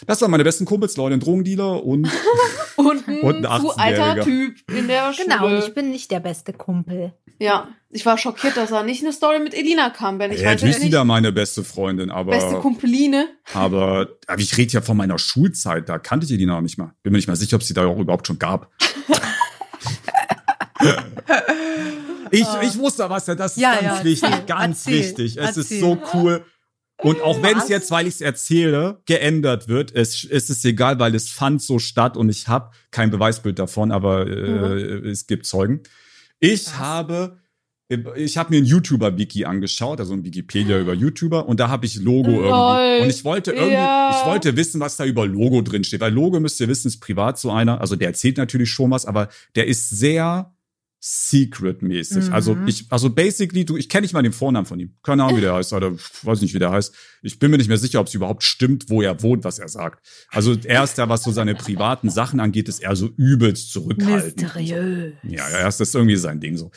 Das waren meine besten Kumpels, Leute, ein Drogendealer und Und ein, Und ein zu 18-Jähriger. alter Typ in der Schule. Genau, und ich bin nicht der beste Kumpel. ja, ich war schockiert, dass er nicht eine Story mit Elina kam, Ben. Ich ja, jetzt nicht. wieder meine beste Freundin, aber Beste Kumpeline. aber, aber ich rede ja von meiner Schulzeit, da kannte ich die noch nicht mal. Bin mir nicht mal sicher, ob sie da auch überhaupt schon gab. ich, ich wusste was, das ist Ja, ganz ja, wichtig, erzähl, ganz erzähl, wichtig. Es ist erzähl. so cool. Und auch wenn es jetzt, weil ich es erzähle, geändert wird, es, es ist egal, weil es fand so statt und ich habe kein Beweisbild davon, aber äh, es gibt Zeugen. Ich Was? habe ich habe mir ein YouTuber-Wiki angeschaut, also ein Wikipedia über YouTuber, und da habe ich Logo Lol. irgendwie. Und ich wollte irgendwie, Ja. ich wollte wissen, was da über Logo drin steht. Weil Logo müsst ihr wissen, ist privat so einer. Also der erzählt natürlich schon was, aber der ist sehr secret-mäßig. Mhm. Also ich, also basically, du, ich kenne nicht mal den Vornamen von ihm. Keine Ahnung, wie der heißt, oder weiß nicht, wie der heißt. Ich bin mir nicht mehr sicher, ob es überhaupt stimmt, wo er wohnt, was er sagt. Also er ist da, was so seine privaten Sachen angeht, ist er so übelst zurückhaltend. Mysteriös. Ja, ja, das ist irgendwie sein Ding so.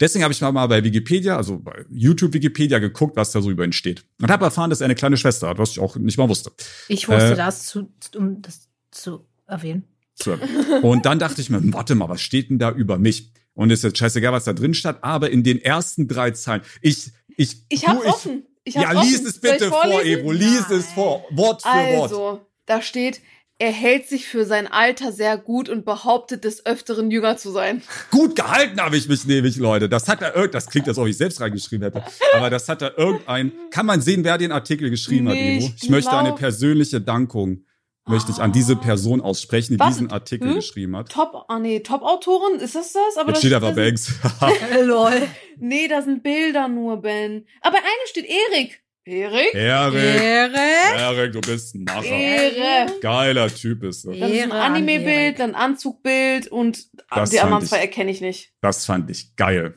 Deswegen habe ich mal bei Wikipedia, also bei YouTube Wikipedia geguckt, was da so über ihn steht. Und habe erfahren, dass er eine kleine Schwester hat, was ich auch nicht mal wusste. Ich wusste Äh, das, zu, um das zu erwähnen. So. Und dann dachte ich mir, warte mal, was steht denn da über mich? Und ist jetzt scheißegal, was da drin stand, aber in den ersten drei Zeilen, ich, ich, Ich hab's offen. Ich hab's ja, lies offen. es bitte vor? Ebro, lies Nein. es vor, Wort für Wort. Also, da steht, er hält sich für sein Alter sehr gut und behauptet des Öfteren jünger zu sein. Gut gehalten habe ich mich nämlich, Leute. Das hat irgend, das klingt, als ob ich selbst reingeschrieben hätte. Aber das hat da irgendein, kann man sehen, wer den Artikel geschrieben hat, Nee, Ebro? ich Ich möchte eine persönliche Dankung, möchte ich an diese Person aussprechen, die Was? diesen Artikel Hm? geschrieben hat. Top, ah nee, Top-Autorin, ist das das? Aber Jetzt das, steht aber das sind- Banks. Lol. Nee, da sind Bilder nur, Ben. Aber eine steht Erik. Erik? Erik, Ehre. Erik, du bist ein Macher. Ehre. Geiler Typ bist du. Dann ist ein Ehre an Anime-Bild, Erik. dann Anzugbild und Das die anderen zwei ich- erkenne ich nicht. Das fand ich geil.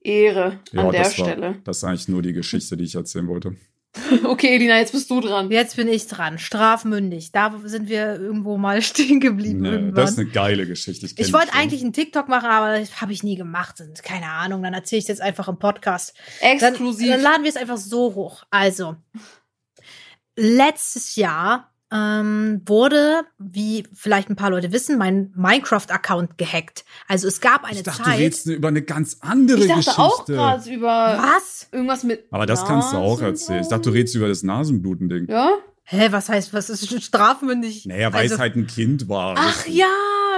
Ehre an Ja, der das war, Stelle. das ist eigentlich nur die Geschichte, die ich erzählen wollte. Okay, Elina, jetzt bist du dran. Jetzt bin ich dran. Strafmündig. Da sind wir irgendwo mal stehen geblieben. Nee, das ist eine geile Geschichte. Ich die wollte eigentlich einen TikTok machen, aber das habe ich nie gemacht. Und keine Ahnung, dann erzähle ich jetzt einfach im Podcast. Dann, Exklusiv. dann laden wir es einfach so hoch. Also, letztes Jahr ähm, wurde, wie vielleicht ein paar Leute wissen, mein Minecraft-Account gehackt. Also es gab eine Ich dachte, Zeit. du redest über eine ganz andere ich dachte Geschichte. auch gerade über was? irgendwas mit. Aber das kannst du auch erzählen. Ich dachte, du redest über das Nasenbluten-Ding. Ja? Hä, was heißt, was ist strafmündig? Naja, weil Also- es halt ein Kind war. Ach ja,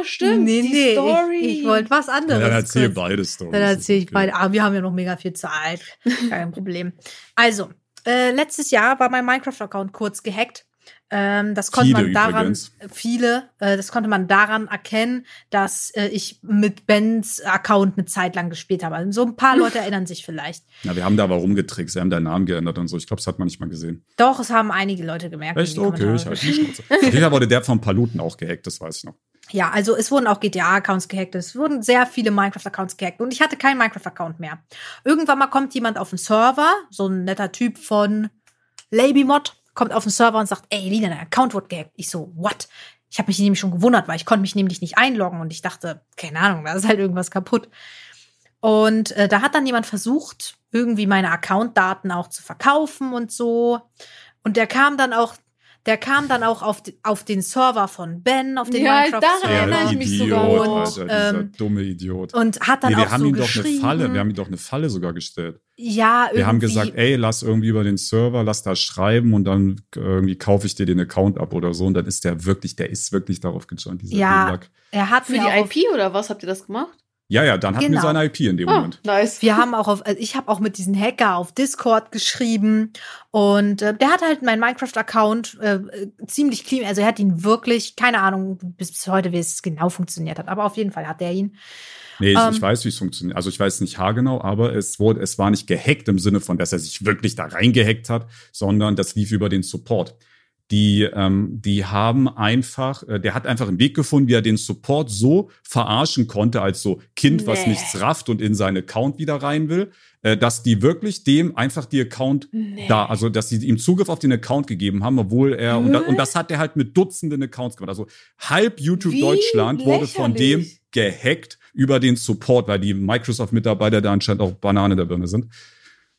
stimmt. Nee, die nee, Story. ich, ich wollte was Ja, anderes. dann erzähl kurz. beide Storys. Dann erzähle ich Okay. beide. Ah, wir haben ja noch mega viel Zeit. Kein Problem. Also, äh, letztes Jahr war mein Minecraft-Account kurz gehackt. Ähm, das konnte Viele man daran, übrigens. viele, äh, das konnte man daran erkennen, dass äh, ich mit Bens Account eine Zeit lang gespielt habe. Also so ein paar Leute erinnern sich vielleicht. Na, wir haben da aber rumgetrickst, wir haben deinen Namen geändert und so. Ich glaube, das hat man nicht mal gesehen. Doch, es haben einige Leute gemerkt. Echt? Okay, ich halte. Auf jeden Fall wurde der von Paluten auch gehackt, das weiß ich noch. Ja, also es wurden auch GTA-Accounts gehackt, es wurden sehr viele Minecraft-Accounts gehackt und ich hatte keinen Minecraft-Account mehr. Irgendwann mal kommt jemand auf den Server, so ein netter Typ von LabyMod, kommt auf den Server und sagt, ey, Lina, dein Account wurde gehackt. Ich so, what? Ich habe mich nämlich schon gewundert, weil ich konnte mich nämlich nicht einloggen und ich dachte, keine Ahnung, da ist halt irgendwas kaputt. Und äh, da hat dann jemand versucht, irgendwie meine Accountdaten auch zu verkaufen und so. Und der kam dann auch, der kam dann auch auf, auf den Server von Ben, auf den Ja, Minecraft daran Server. erinnere ich mich Idiot, sogar noch. Alter, dieser Ähm, dumme Idiot. Und hat dann Nee, wir auch haben so ihm doch geschrieben. eine Falle, wir haben ihm doch eine Falle sogar gestellt. ja, irgendwie. Wir haben gesagt, ey, lass irgendwie über den Server, lass da schreiben und dann irgendwie kaufe ich dir den Account ab oder so. Und dann ist der wirklich, der ist wirklich darauf gejoint, dieser Ja. Er hat Für die IP oder was habt ihr das gemacht? Ja, ja, dann hatten Genau. wir seine IP in dem Ah, Moment. nice. wir haben auch auf, also ich habe auch mit diesem Hacker auf Discord geschrieben und äh, der hat halt meinen Minecraft-Account äh, äh, ziemlich clean, also er hat ihn wirklich, keine Ahnung bis, bis heute, wie es genau funktioniert hat, aber auf jeden Fall hat er ihn. Nee, ich, Ähm, ich weiß, wie es funktioniert. Also ich weiß nicht haargenau, aber es wurde, es war nicht gehackt im Sinne von, dass er sich wirklich da reingehackt hat, sondern das lief über den Support. Die, ähm, die haben einfach, äh, der hat einfach einen Weg gefunden, wie er den Support so verarschen konnte, als so Kind, was Nee. nichts rafft und in seinen Account wieder rein will, äh, dass die wirklich dem einfach die Account Nee. da, also dass sie ihm Zugriff auf den Account gegeben haben, obwohl er, und, da, und das hat er halt mit Dutzenden Accounts gemacht. Also halb YouTube Wie Deutschland wurde von dem gehackt über den Support, weil die Microsoft-Mitarbeiter da anscheinend auch Banane der Birne sind.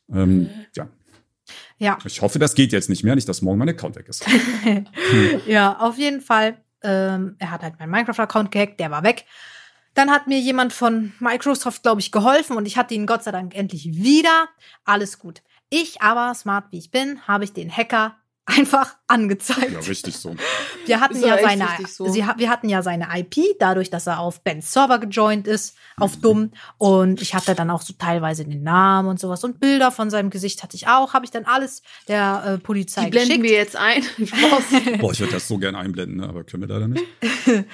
Ähm, ja, Ja, ich hoffe, das geht jetzt nicht mehr, nicht, dass morgen mein Account weg ist. ja, auf jeden Fall. Ähm, er hat halt meinen Minecraft-Account gehackt, der war weg. Dann hat mir jemand von Microsoft, glaube ich, geholfen und ich hatte ihn Gott sei Dank endlich wieder. Alles gut. Ich aber, smart wie ich bin, habe ich den Hacker einfach angezeigt. Ja, richtig so. Wir hatten ja seine, so. sie, wir hatten ja seine IP, dadurch, dass er auf Bens Server gejoint ist, auf dumm. Und ich hatte dann auch so teilweise den Namen und sowas und Bilder von seinem Gesicht hatte ich auch. Habe ich dann alles der äh, Polizei Die blenden geschickt. wir jetzt ein. Boah, ich würde das so gern einblenden, aber können wir leider nicht.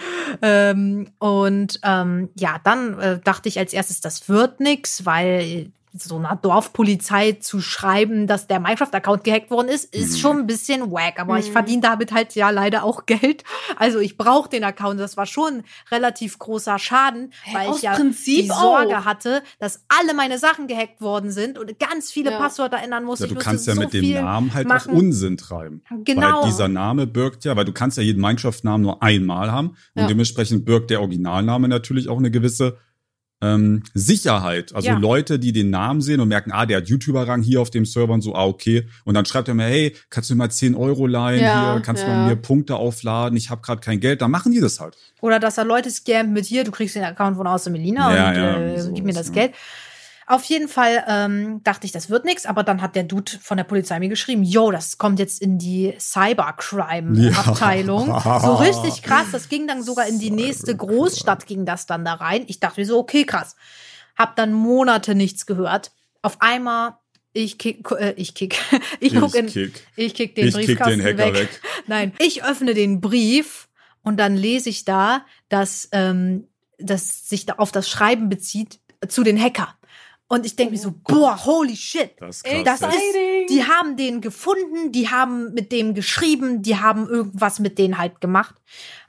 Ähm, und ähm, ja, dann äh, dachte ich als erstes, das wird nix, weil so einer Dorfpolizei zu schreiben, dass der Minecraft-Account gehackt worden ist, ist Mhm. schon ein bisschen wack. Aber ich Mhm. verdiene damit halt ja leider auch Geld. Also ich brauche den Account. Das war schon relativ großer Schaden, Hä, weil aus ich ja Prinzip die Sorge auch. hatte, dass alle meine Sachen gehackt worden sind und ganz viele Ja. Passwörter ändern musste. Ja, du ich kannst musste ja so mit dem Namen halt machen. auch Unsinn treiben. Genau. Weil dieser Name birgt ja, weil du kannst ja jeden Minecraft-Namen nur einmal haben und Ja. dementsprechend birgt der Originalname natürlich auch eine gewisse ähm, Sicherheit. Also Ja. Leute, die den Namen sehen und merken, ah, der hat YouTuber-Rang hier auf dem Server und so, ah, okay. Und dann schreibt er mir, hey, kannst du mir mal 10 Euro leihen Ja, hier, kannst du ja. mir Punkte aufladen, ich habe gerade kein Geld, dann machen die das halt. Oder dass er Leute scammt mit hier, du kriegst den Account von außer Melina und äh, sowas, gib mir das. Geld. Auf jeden Fall ähm, dachte ich, das wird nichts, aber dann hat der Dude von der Polizei mir geschrieben, yo, das kommt jetzt in die Cybercrime-Abteilung. Ja. So richtig krass, das ging dann sogar in die nächste Großstadt, ging das dann da rein. Ich dachte mir so, okay, krass. Hab dann Monate nichts gehört. Auf einmal, ich kick, äh, ich kick, ich guck in, kick, ich kick den ich kick Briefkasten den Hacker weg. weg. Nein, ich öffne den Brief und dann lese ich da, dass ähm, das sich da auf das Schreiben bezieht äh, zu den Hacker. Und ich denke mir so, boah, holy shit. Das ist krass. Das ist, die haben den gefunden, die haben mit dem geschrieben, die haben irgendwas mit denen halt gemacht.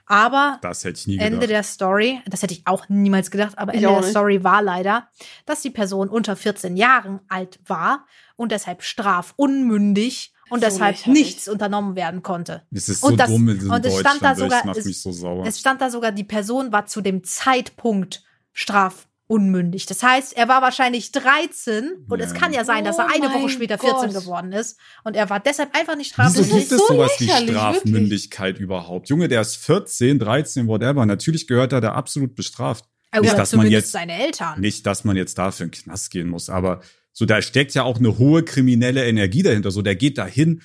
Aber das hätte ich nie gedacht. Ende der Story, das hätte ich auch niemals gedacht, aber Ich Ende der. Story war leider, dass die Person unter 14 Jahren alt war und deshalb strafunmündig und So deshalb lächerlich. nichts unternommen werden konnte. es ist so und das- dumm in und es stand da sogar- das macht es- mich so. Es stand da sogar, die Person war zu dem Zeitpunkt strafunmündig. Das heißt, er war wahrscheinlich 13 und es Ja. kann ja sein, dass er Oh eine Woche später 14 Gott. geworden ist und er war deshalb einfach nicht Wieso strafunmündig. gibt es so sowas wie Strafmündigkeit überhaupt? Junge, der ist 14, 13, whatever. Natürlich gehört er da absolut bestraft. Oder Nicht, dass man zumindest jetzt- seine Eltern. Nicht, dass man jetzt dafür in den Knast gehen muss, aber So, da steckt ja auch eine hohe kriminelle Energie dahinter. So, der geht dahin,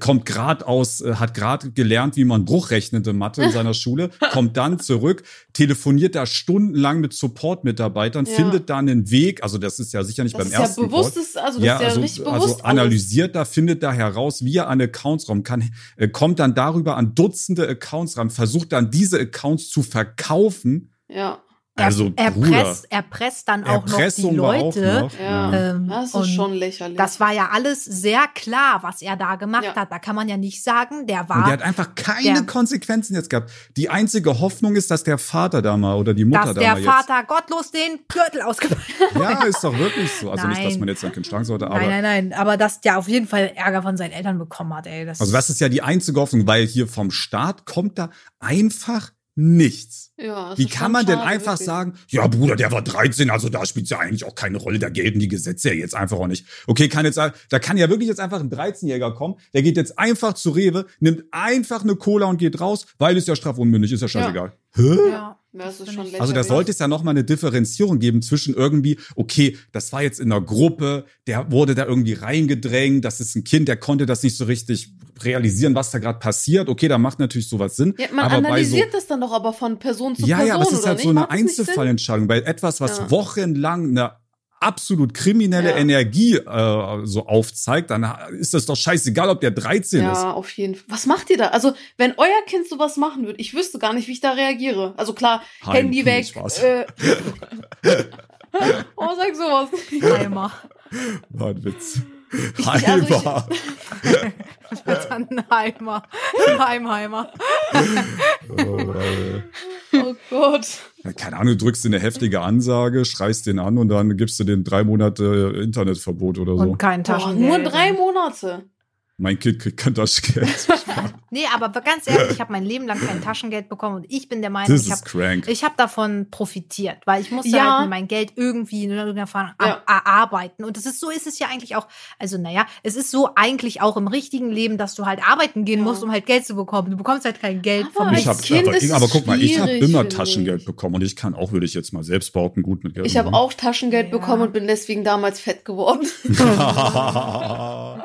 kommt gerade aus, äh, hat gerade gelernt, wie man Bruch rechnet in Mathe in seiner Schule, kommt dann zurück, telefoniert da stundenlang mit Support-Mitarbeitern, Ja. findet da einen Weg. Also das ist ja sicher nicht Das beim ist ja ersten Call. bewusstes, also das ja, ist ja also, richtig bewusst. also alles. analysiert da, findet da heraus, wie er an Accounts rankommt, kann, äh, kommt dann darüber an Dutzende Accounts ran, versucht dann diese Accounts zu verkaufen. Ja, Also, er, presst, er presst dann auch noch die Erpressung war auch Leute. noch, ja. Ähm, das ist und schon lächerlich. Das war ja alles sehr klar, was er da gemacht Ja. hat. Da kann man ja nicht sagen, der Und war, der hat einfach keine Der- Konsequenzen jetzt gehabt. Die einzige Hoffnung ist, dass der Vater da mal oder die Mutter dass da der mal Vater gottlos den Gürtel ausgepackt jetzt. Ja, ist doch wirklich so. Also nicht, dass Nein. man jetzt sein Kind schlagen sollte, aber. Nein, nein, nein. Aber dass der auf jeden Fall Ärger von seinen Eltern bekommen hat, ey. Das Also das ist ja die einzige Hoffnung, weil hier vom Staat kommt da einfach nichts. ja, Wie kann man denn einfach wirklich. sagen, ja Bruder, der war 13, also da spielt ja eigentlich auch keine Rolle, da gelten die Gesetze ja jetzt einfach auch nicht. Okay, kann jetzt, da kann ja wirklich jetzt einfach ein 13-Jähriger kommen, der geht jetzt einfach zu Rewe, nimmt einfach eine Cola und geht raus, weil es ja strafunmündig ist, ja scheißegal. Hä? ja. Ja, das lächerlich. Also da sollte es ja noch mal eine Differenzierung geben zwischen irgendwie, okay, das war jetzt in einer Gruppe, der wurde da irgendwie reingedrängt, das ist ein Kind, der konnte das nicht so richtig realisieren, was da gerade passiert. Okay, da macht natürlich sowas Sinn. Ja, man aber bei so, analysiert das dann doch aber von Person zu ja, Person, ja, aber es ist halt nicht? so eine das? Einzelfallentscheidung. Bei etwas, was Ja. wochenlang eine absolut kriminelle Ja. Energie äh, so aufzeigt, dann ist das doch scheißegal, ob der 13 ist. Ja, auf jeden Fall. Was macht ihr da? Also, wenn euer Kind sowas machen würde, ich wüsste gar nicht, wie ich da reagiere. Also klar, Heim, Handy weg. Spaß. Äh, oh, sag sowas. Eimer. War ein Witz. also ich- Heimer. Wird dann ein Heimer. Heimheimer. Oh. Oh Gott. Keine Ahnung, du drückst dir eine heftige Ansage, schreist den an und dann gibst du den drei Monate Internetverbot oder so. Und kein Boah, Taschengeld. nur drei Monate. Mein Kind kriegt kein Taschengeld. Nee, aber ganz ehrlich, ich habe mein Leben lang kein Taschengeld bekommen und ich bin der Meinung, Das ich ist habe crank. ich hab davon profitiert, weil ich musste Ja. halt mein Geld irgendwie in irgendeiner Form Ja. er- erarbeiten. Und das ist so ist es ja eigentlich auch, also naja, es ist so eigentlich auch im richtigen Leben, dass du halt arbeiten gehen Ja. musst, um halt Geld zu bekommen. Du bekommst halt kein Geld Aber vom ich hab, Kind aber, ist aber guck mal, ich habe immer Taschengeld ich. bekommen und ich kann auch, würde ich jetzt mal selbst behaupten, gut mit Geld. Ich habe auch Taschengeld Ja. bekommen und bin deswegen damals fett geworden.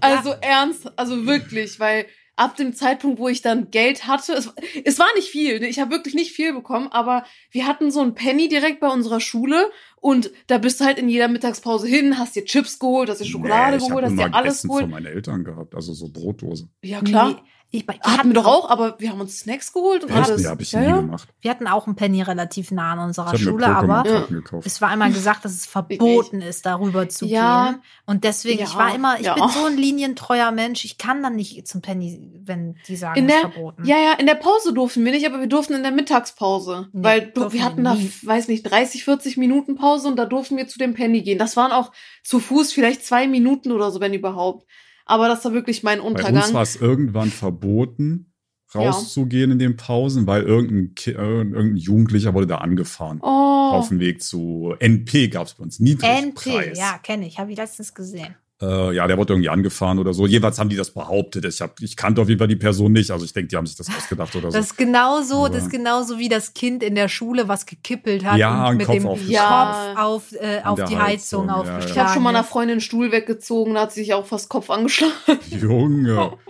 Also ernst, also wirklich, weil ab dem Zeitpunkt, wo ich dann Geld hatte, es, es war nicht viel, ne? ich habe wirklich nicht viel bekommen, aber wir hatten so ein Penny direkt bei unserer Schule und da bist du halt in jeder Mittagspause hin, hast dir Chips geholt, hast dir Schokolade nee, ich geholt, hast dir alles Essen geholt. von meinen Eltern gehabt, also so Brotdose. Ja klar, Nee, ich, wir hatten hatten wir doch auch, aber wir haben uns Snacks geholt und alles. Nee, habe ich ja, nie ja. gemacht. Wir hatten auch einen Penny relativ nah an Ich unserer Schule, aber es war einmal gesagt, dass es verboten ist, darüber zu Ja. gehen. Und deswegen, ich Ja, war immer, ich ja. bin so ein linientreuer Mensch, ich kann dann nicht zum Penny, wenn die sagen, In es ist der, verboten. ja, ja, in der Pause durften wir nicht, aber wir durften in der Mittagspause. Nee, weil wir hatten da, weiß nicht, 30, 40 Minuten Pause und da durften wir zu dem Penny gehen. Das waren auch zu Fuß vielleicht zwei Minuten oder so, wenn überhaupt. Aber das war wirklich mein Bei uns Untergang. war es irgendwann verboten, rauszugehen in den Pausen, weil irgendein, Ki- äh, irgendein Jugendlicher wurde da angefahren. oh, Auf dem Weg zu NP gab es bei uns Niedrigpreis. NP, ja, kenne ich, habe ich letztens gesehen. Äh, ja, der wurde irgendwie angefahren oder so. Jeweils haben die das behauptet. Ich, hab, ich kannte auf jeden Fall die Person nicht. Also ich denke, die haben sich das ausgedacht oder so. Das ist genauso, Aber- das ist genauso wie das Kind in der Schule, was gekippelt hat Ja, und mit Kopf dem aufgeschlagen. Ja. Kopf auf, äh, auf die Heizung, Heizung aufgeschlagen. ich habe schon mal einer. Freundin einen Stuhl weggezogen, da hat sie sich auch fast Kopf angeschlagen. Junge.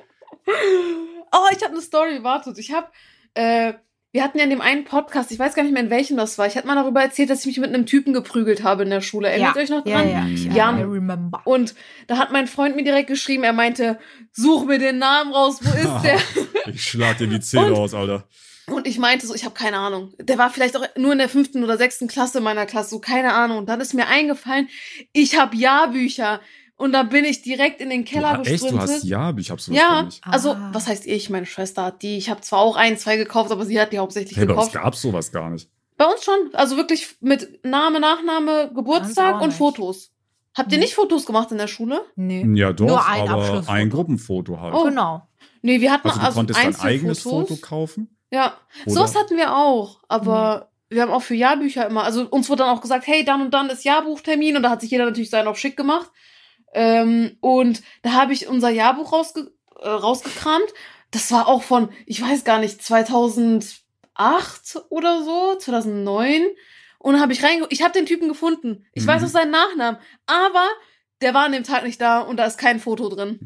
Oh, ich habe eine Story, wartet. Ich habe, äh, wir hatten ja in dem einen Podcast, ich weiß gar nicht mehr in welchem das war, ich hatte mal darüber erzählt, dass ich mich mit einem Typen geprügelt habe in der Schule. Erinnert ja. euch noch ja, dran? ja, ich, Ja. I remember. Und da hat mein Freund mir direkt geschrieben, er meinte, such mir den Namen raus, wo ist der? Ich schlag dir die Zähne aus, Alter. Und ich meinte so, ich habe keine Ahnung. Der war vielleicht auch nur in der fünften oder sechsten Klasse meiner Klasse, so keine Ahnung. Und dann ist mir eingefallen, ich habe Jahrbücher. Und da bin ich direkt in den Keller du, echt, du gesprintet. hast ja, ich hab sowas gar ja, nicht. also Ah. was heißt ich? Meine Schwester hat die. Ich habe zwar auch ein, zwei gekauft, aber sie hat die hauptsächlich Hey, bei uns gekauft. gab's sowas gar nicht. Bei uns schon. Also wirklich mit Name, Nachname, Geburtstag auch und. Fotos. Habt ihr Nee. nicht Fotos gemacht in der Schule? Nee. Ja, doch, Nur ein aber ein Gruppenfoto halt. Oh. Genau. Nee, wir hatten Also du also konntest dein eigenes Foto kaufen? Ja, Oder? sowas hatten wir auch, aber wir haben auch für Jahrbücher immer, also uns wurde dann auch gesagt, hey, dann und dann ist Jahrbuchtermin und da hat sich jeder natürlich seinen auf schick gemacht. Ähm, und da habe ich unser Jahrbuch rausge äh, rausgekramt. Das war auch von, ich weiß gar nicht, 2008 oder so, 2009. Und habe ich reingeguckt. Ich habe den Typen gefunden. Ich Mhm. weiß auch seinen Nachnamen. Aber der war an dem Tag nicht da und da ist kein Foto drin.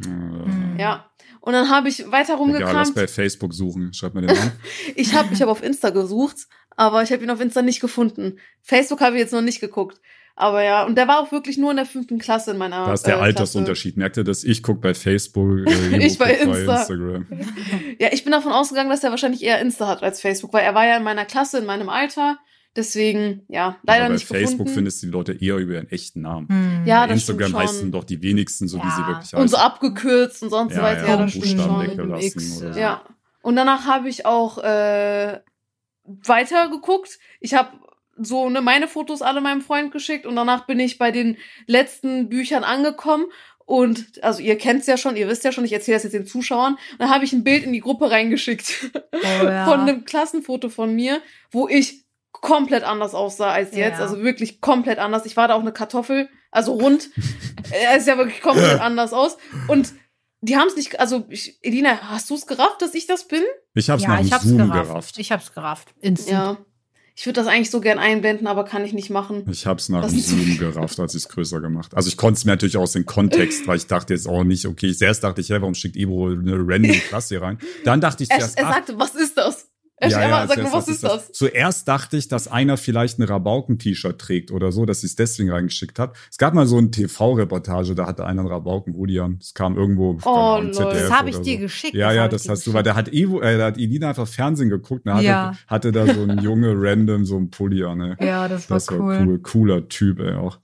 Äh, Ja. Und dann habe ich weiter Egal, lass rumgekramt. bei Facebook suchen. Schreib mir den Namen. Ich habe ich hab auf Insta gesucht, aber ich habe ihn auf Insta nicht gefunden. Facebook habe ich jetzt noch nicht geguckt. Aber ja, und der war auch wirklich nur in der fünften Klasse in meiner Da ist der äh, Altersunterschied. Merkt ihr das? Ich guck bei Facebook, äh, Ich bei Insta. Instagram. Ja, ich bin davon ausgegangen, dass er wahrscheinlich eher Insta hat als Facebook, weil er war ja in meiner Klasse, in meinem Alter. Deswegen, ja, leider Aber bei nicht Facebook gefunden. findest du die Leute eher über ihren echten Namen. Hm. Ja, bei das stimmt Instagram schon. heißen doch die wenigsten so, wie sie Ja. wirklich heißen. und so abgekürzt und sonst so Ja, weiter. ja, Ja, und das stimmt Buchstaben schon. weggelassen oder so. Ja. Und danach habe ich auch äh, weiter geguckt. Ich habe so ne, meine Fotos alle meinem Freund geschickt und danach bin ich bei den letzten Büchern angekommen. Und also ihr kennt's ja schon, ihr wisst ja schon, ich erzähle das jetzt den Zuschauern. Und dann habe ich ein Bild in die Gruppe reingeschickt Oh, ja. von einem Klassenfoto von mir, wo ich komplett anders aussah als jetzt. Ja. Also wirklich komplett anders. Ich war da auch eine Kartoffel, also rund. er ist ja wirklich komplett anders aus. Und die haben es nicht, also ich, Elina, hast du es gerafft, dass ich das bin? Ich hab's ja, nach ich hab's Zoom gerafft. gerafft. Ich hab's gerafft. Instant. Ja. Ich würde das eigentlich so gern einblenden, aber kann ich nicht machen. Ich hab's nach Das dem Zoom gerafft, als ich es größer gemacht. Also ich konnte es mir natürlich aus dem Kontext, weil ich dachte jetzt auch nicht, okay, zuerst dachte ich, hey, warum schickt Ivo eine random Klasse hier rein? Dann dachte ich Er, zuerst, er ach, sagte, was ist das? Er Ja, ja, ja, sagt nur, zuerst, was ist das? Zuerst dachte ich, dass einer vielleicht ein Rabauken-T-Shirt trägt oder so, dass sie es deswegen reingeschickt hat. Es gab mal so eine TV-Reportage, da hatte einer ein Rabauken-Hoodie an. Es kam irgendwo Oh, Ahnung, lol. ZDF Das habe ich dir so. geschickt. Ja, ja, hab ich das hast du, weil da hat Ivo, äh, da hat Elina einfach Fernsehen geguckt, da hatte, Ja. hatte da so ein Junge random so ein Pulli an, ey. Ja, das war Das war cool. cool. Cooler Typ, ey, auch.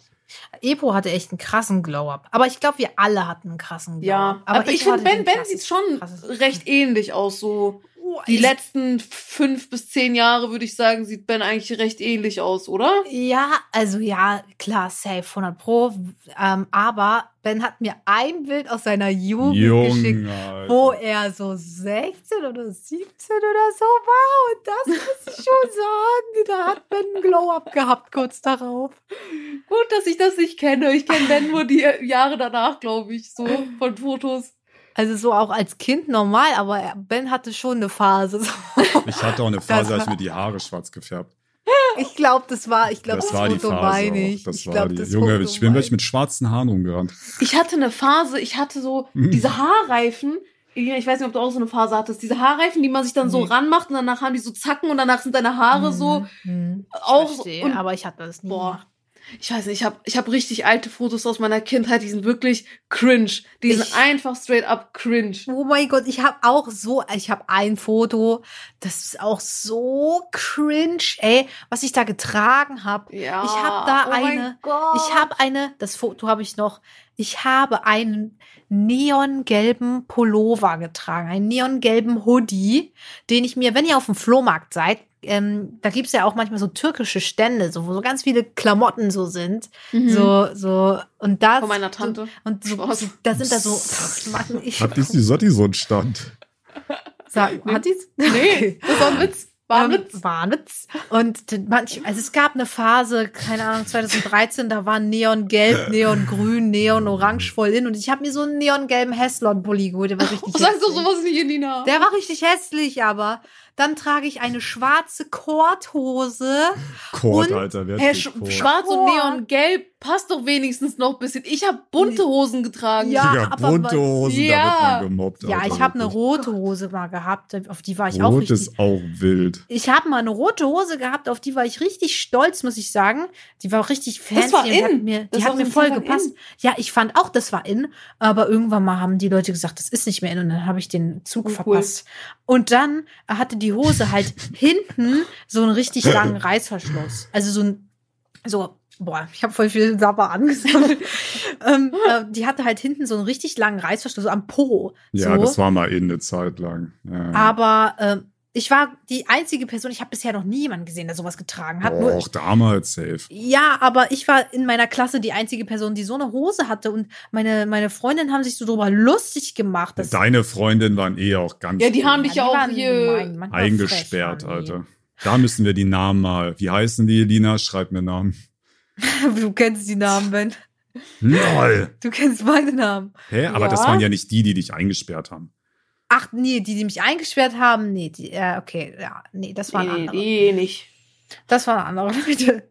Epo hatte echt einen krassen Glow-Up. Aber ich glaube, wir alle hatten einen krassen Glow-Up. Ja, aber, ich, hatte finde, Ben, Ben sieht schon krasses- recht ähnlich aus. So die letzten fünf bis zehn Jahre, würde ich sagen, sieht Ben eigentlich recht ähnlich aus, oder? Ja, also ja, klar, safe, 100 pro. Ähm, aber Ben hat mir ein Bild aus seiner Jugend geschickt, Junge, Alter. wo er so 16 oder 17 oder so war. Und das muss ich schon sagen. Da hat Ben einen Glow-Up gehabt kurz darauf. Gut, dass ich das nicht kenne. Ich kenne Ben nur die Jahre danach, glaube ich, so von Fotos. Also so auch als Kind normal, aber er- Ben hatte schon eine Phase. Ich hatte auch eine Phase, ich mir die Haare schwarz gefärbt. Ich glaube, das war, ich glaube, das das, war die Phase. meine ich. Das ich war glaub, die. das Junge, Foto ich bin wirklich mit schwarzen Haaren rumgerannt. Ich hatte eine Phase, ich hatte so diese Haarreifen. Ich weiß nicht, ob du auch so eine Phase hattest. Diese Haarreifen, die man sich dann so Nee. ranmacht und danach haben die so Zacken und danach sind deine Haare so. Hm, ich auch- verstehe, und- aber ich hatte das nie Boah. Ich weiß nicht, ich habe ich hab richtig alte Fotos aus meiner Kindheit, die sind wirklich cringe. Die sind Ich- einfach straight up cringe. Oh mein Gott, ich habe auch so, ich habe ein Foto, das ist auch so cringe, ey, was ich da getragen habe. Ja. Ich habe da oh eine, ich habe eine, das Foto habe ich noch, ich habe einen neongelben Pullover getragen, einen neongelben Hoodie, den ich mir, wenn ihr auf dem Flohmarkt seid, ähm, da gibt's ja auch manchmal so türkische Stände, so, wo so ganz viele Klamotten so sind. Mhm. So, so, und da. Von meiner Tante. Und so, Spaß. so, da sind da so, Ach, Mann, ich. Hat dies die Sotti so einen Stand? Sag, hat die's? Nee, das war ein Witz. War ein Ähm, Witz. War ein Witz. Und manch, also es gab eine Phase, keine Ahnung, 2013, da war Neongelb, Neongrün, Neon-Orange voll in. Und ich habe mir so einen neongelben Heslon-Pulli geholt, der war richtig Oh, Sag doch hässlich. sowas nicht, Elina. Der war richtig hässlich, aber dann trage ich eine schwarze Korthose. Kord, Und- Alter, wer trägt sch Kord? schwarz und neongelb passt doch wenigstens noch ein bisschen. Ich habe bunte Hosen getragen. Ja, Digga, aber bunte Hosen, Ja. da wird man gemobbt. Ja, Alter, ich habe eine rote Hose mal gehabt, auf die war ich auch Rot richtig ist auch wild. Ich habe mal eine rote Hose gehabt, auf die war ich richtig stolz, muss ich sagen. Die war auch richtig fancy. war und die hat in. mir, Das die hat mir voll gepasst. Ja, ich fand auch, das war in. Aber irgendwann mal haben die Leute gesagt, das ist nicht mehr in. Und dann habe ich den Zug Oh, cool. verpasst. Und dann hatte die Hose halt hinten so einen richtig langen Reißverschluss. Also so ein, so, boah, ich habe voll viel Sabber angesammelt. ähm, äh, die hatte halt hinten so einen richtig langen Reißverschluss so am Po. Ja, so. das war mal in eine Zeit lang. Ja. Aber äh, ich war die einzige Person, ich habe bisher noch nie jemanden gesehen, der sowas getragen hat. Nur, auch damals safe. ja, aber ich war in meiner Klasse die einzige Person, die so eine Hose hatte und meine, meine Freundinnen haben sich so drüber lustig gemacht. Dass, Deine Freundinnen waren eh auch ganz Ja, die haben dich ja auch hier manchmal eingesperrt, frech. Alter. Da müssen wir die Namen mal. Wie heißen die, Lina? Schreib mir Namen. Du kennst die Namen, Ben. LOL. Du kennst meine Namen. Hä? Aber Ja. das waren ja nicht die, die dich eingesperrt haben. Ach, nee, die, die mich eingesperrt haben, nee, die, äh, okay, ja, nee, das waren Nee, andere. die nicht. Das war eine andere Leute.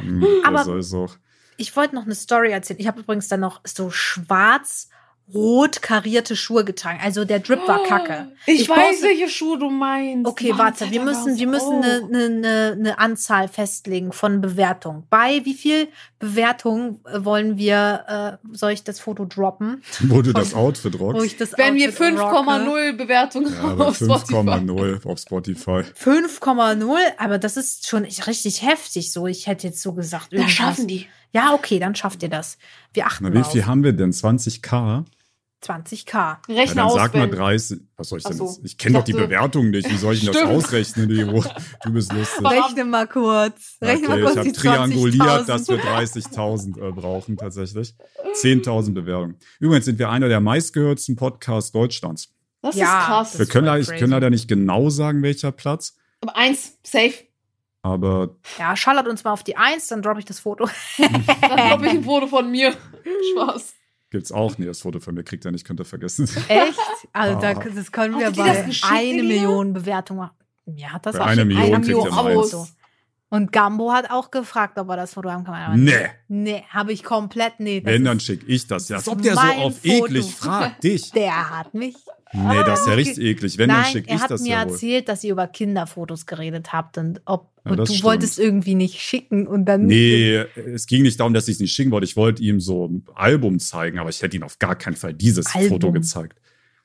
Hm, Aber- das ist auch. Ich wollte noch eine Story erzählen. Ich habe übrigens dann noch so schwarz rot karierte Schuhe getragen. Also der Drip war kacke. Ich, Ich weiß, poste- welche Schuhe du meinst. Okay, Mann, warte, wir müssen, wir müssen Oh. eine, eine, eine, Anzahl festlegen von Bewertungen. Bei wie viel Bewertungen äh, wollen wir, äh, soll ich das Foto droppen? Wo du das Outfit Wo rockst. ich das Wenn wir Outfit rocke? 5,0 Bewertungen Ja, auf Spotify. 5,0 auf Spotify. 5,0, aber das ist schon richtig heftig so. Ich hätte jetzt so gesagt, Da schaffen die. Ja, okay, dann schafft ihr das. Wir achten Na, wie auf viel haben wir denn? 20k? 20k. Ja, Rechne dann sag mal auswendig. 30. Was soll ich denn so. jetzt? Ich kenne doch die Bewertung nicht. Wie soll ich denn das ausrechnen? Du bist lustig. Rechne mal kurz. Rechne Okay, mal ich kurz habe die trianguliert, dass 20.000. wir 30.000 äh, brauchen tatsächlich. 10.000 Bewerbungen. Übrigens sind wir einer der meistgehörten Podcasts Deutschlands. Das Ja, ist krass. Wir können, leider- ich können leider nicht genau sagen, welcher Platz, Aber eins, safe. Aber Ja, schallert uns mal auf die Eins, dann droppe ich das Foto. Dann glaube ich ein Foto von mir. Spaß. gibt's auch. Nee, das Foto von mir kriegt er nicht, könnt ihr vergessen. Echt? Also da, Ah. das können wir bei eine? Million Bewertungen machen. Mir hat das Bei auch schon- Million eine kriegt Million so. Und Gambo hat auch gefragt, ob er das Foto haben kann. Nee. Nee, habe ich komplett, nee. Wenn, dann schick ich das. Ja, als ob der so auf Foto. eklig fragt. Dich. Der hat mich. Nee, das ist ja Ah, richtig eklig. Wenn, dann Nein, schick er ich hat das mir ja wohl. erzählt, dass ihr über Kinderfotos geredet habt und ob Ja, und du stimmt. wolltest irgendwie nicht schicken und dann Nee, es ging nicht darum, dass ich es nicht schicken wollte. Ich wollte ihm so ein Album zeigen, aber ich hätte ihm auf gar keinen Fall dieses Album. Foto gezeigt.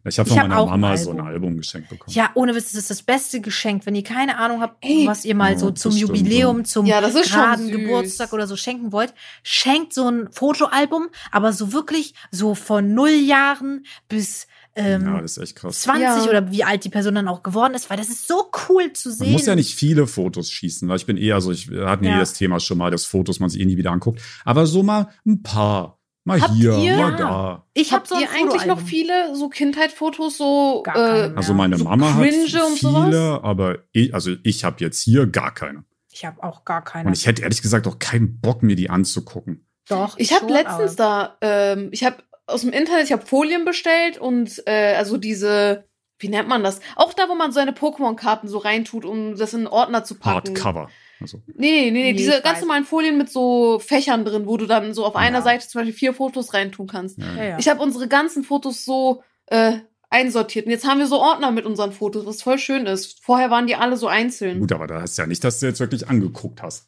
Ich habe von hab meiner auch ein Mama so ein Album. Geschenkt bekommen. Ja, ohne Witz, das ist das beste Geschenk. Wenn ihr keine Ahnung habt, Ey. was ihr mal Ja, so zum Jubiläum, zum Ja, geraden. Geburtstag oder so schenken wollt, schenkt so ein Fotoalbum, aber so wirklich so von null Jahren bis ähm, ja, das ist echt krass. 20 Ja. oder wie alt die Person dann auch geworden ist, weil das ist so cool zu sehen. Man muss ja nicht viele Fotos schießen, weil ich bin eher so, ich wir hatten ja das Thema schon mal, dass Fotos man sich eh nie wieder anguckt. Aber so mal ein paar. Mal Habt hier, ihr- mal da. Ich habe Habt so ihr eigentlich noch viele so Kindheitsfotos, so äh. Also meine So Mama hat viele, und sowas? aber ich, also ich habe jetzt hier gar keine. Ich habe auch gar keine. Und ich hätte ehrlich gesagt auch keinen Bock, mir die anzugucken. Doch. Ich habe schon, letztens aber- da, ähm, ich habe aus dem Internet, ich habe Folien bestellt und äh, also diese, wie nennt man das? Auch da, wo man seine Pokémon-Karten so reintut, um das in einen Ordner zu packen. Hardcover. Also, Nee, nee, nee, Nee, diese ganz weiß. normalen Folien mit so Fächern drin, wo du dann so auf einer Ja. Seite zum Beispiel vier Fotos reintun kannst. ja. Ja. Ich habe unsere ganzen Fotos so äh, einsortiert und jetzt haben wir so Ordner mit unseren Fotos, was voll schön ist. Vorher waren die alle so einzeln. Gut, aber da hast du ja nicht, dass du jetzt wirklich angeguckt hast.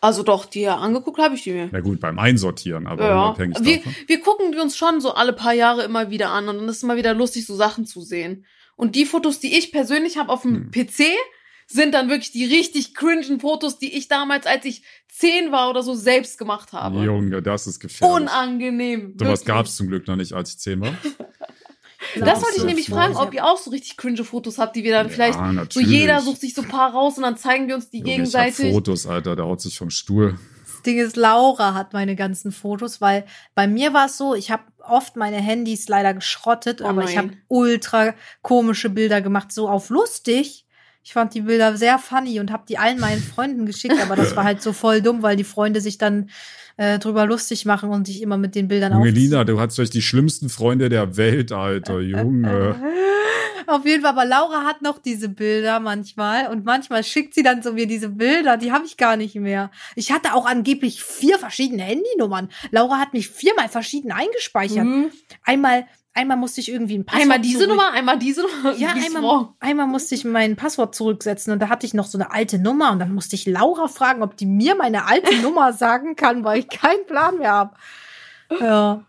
Also doch, die angeguckt habe ich die mir. Na gut, beim Einsortieren, aber Ja, unabhängig wir, davon. wir gucken die uns schon so alle paar Jahre immer wieder an und dann ist es immer wieder lustig, so Sachen zu sehen. Und die Fotos, die ich persönlich habe auf dem Hm. PC, sind dann wirklich die richtig cringen Fotos, die ich damals, als ich zehn war oder so, selbst gemacht habe. Junge, das ist gefährlich. Unangenehm. Sowas wirklich. gab's zum Glück noch nicht, als ich zehn war. Das wollte ich nämlich fragen, ob ihr auch so richtig cringe Fotos habt, die wir dann vielleicht ja, so natürlich. jeder sucht sich so ein paar raus und dann zeigen wir uns die Junge, Ich gegenseitig. hab Fotos, Alter, der haut sich vom Stuhl. Das Ding ist, Laura hat meine ganzen Fotos, weil bei mir war es so, ich habe oft meine Handys leider geschrottet, Oh aber ich nein. habe ultra komische Bilder gemacht, so auf lustig. Ich fand die Bilder sehr funny und habe die allen meinen Freunden geschickt, aber das war halt so voll dumm, weil die Freunde sich dann äh, drüber lustig machen und sich immer mit den Bildern Junge, aufziehen. Lina, du hast euch die schlimmsten Freunde der Welt, Alter, Junge. Auf jeden Fall, aber Laura hat noch diese Bilder manchmal und manchmal schickt sie dann so mir diese Bilder, die habe ich gar nicht mehr. Ich hatte auch angeblich vier verschiedene Handynummern. Laura hat mich viermal verschieden eingespeichert. Mhm. Einmal, einmal musste ich irgendwie ein Passwort Einmal diese zurück- Nummer, einmal diese Nummer. Ja, einmal, einmal musste ich mein Passwort zurücksetzen und da hatte ich noch so eine alte Nummer und dann musste ich Laura fragen, ob die mir meine alte Nummer sagen kann, weil ich keinen Plan mehr habe. Ja.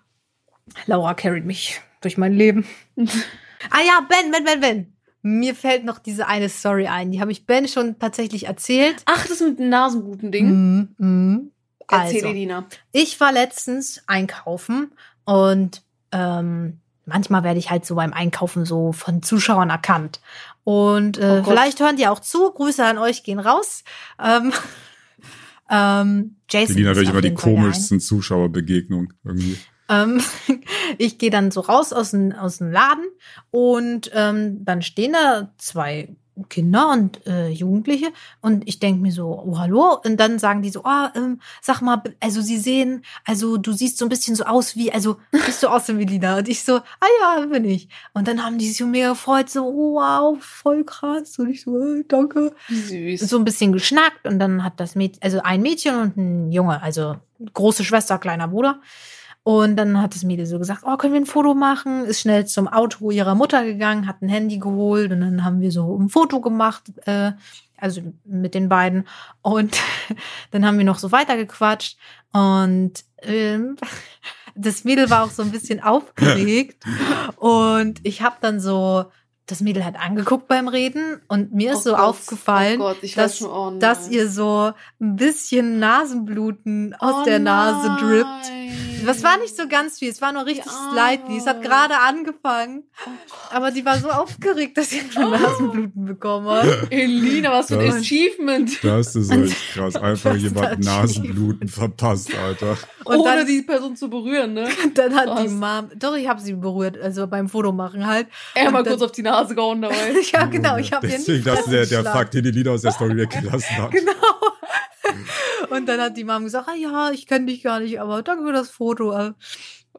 Laura carried mich durch mein Leben. ah ja, Ben, Ben, Ben, Ben. Mir fällt noch diese eine Story ein. Die habe ich Ben schon tatsächlich erzählt. Ach, das mit dem Nasenbluten-Ding. Mhm, mhm. Erzähl, Also. Elina. Ich war letztens einkaufen und ähm, manchmal werde ich halt so beim Einkaufen so von Zuschauern erkannt. Und äh, Oh vielleicht hören die auch zu. Grüße an euch gehen raus. Ähm, ähm, Jason. Die Lina ist wirklich auf immer die komischsten Zuschauerbegegnungen irgendwie. ähm, ich gehe dann so raus aus dem, aus dem Laden und ähm, dann stehen da zwei Kinder und äh, Jugendliche. Und ich denk mir so, oh hallo? Und dann sagen die so, oh, ähm, sag mal, also sie sehen, also du siehst so ein bisschen so aus wie, also bist du aus dem Melina und ich so, ah ja, bin ich. Und dann haben die sich so mega gefreut, so oh, wow, voll krass. Und ich so, äh, danke, Süß. so ein bisschen geschnackt. Und dann hat das Mädchen, also ein Mädchen und ein Junge, also große Schwester, kleiner Bruder. Und dann hat das Mädel so gesagt, oh, können wir ein Foto machen? Ist schnell zum Auto ihrer Mutter gegangen, hat ein Handy geholt und dann haben wir so ein Foto gemacht, äh, also mit den beiden. Und dann haben wir noch so weitergequatscht und ähm, das Mädel war auch so ein bisschen aufgeregt und ich habe dann so das Mädel hat angeguckt beim Reden und mir ist Oh so Gott, aufgefallen, oh Gott, dass, schon, oh dass nein. ihr so ein bisschen Nasenbluten aus Oh der Nase drippt. Das war nicht so ganz viel, es war nur richtig Die slightly. Es hat gerade angefangen, Oh aber die war so aufgeregt, dass sie nur Nasenbluten bekommen hat. Elina, was für ein Achievement. Das ist echt krass. Einfach jemand Nasenbluten verpasst, Alter. Und Ohne dann, die Person zu berühren, ne? dann hat die Krass. Mom, doch, ich habe sie berührt, also beim Fotomachen halt. Er mal kurz auf die Nase gehauen dabei. ja, genau, ich habe ihr Deswegen, nicht das ist der, der Fakt, den die Lieder aus der Story weggelassen hat. Genau. Und dann hat die Mom gesagt, ah ja, ich kenne dich gar nicht, aber danke für das Foto.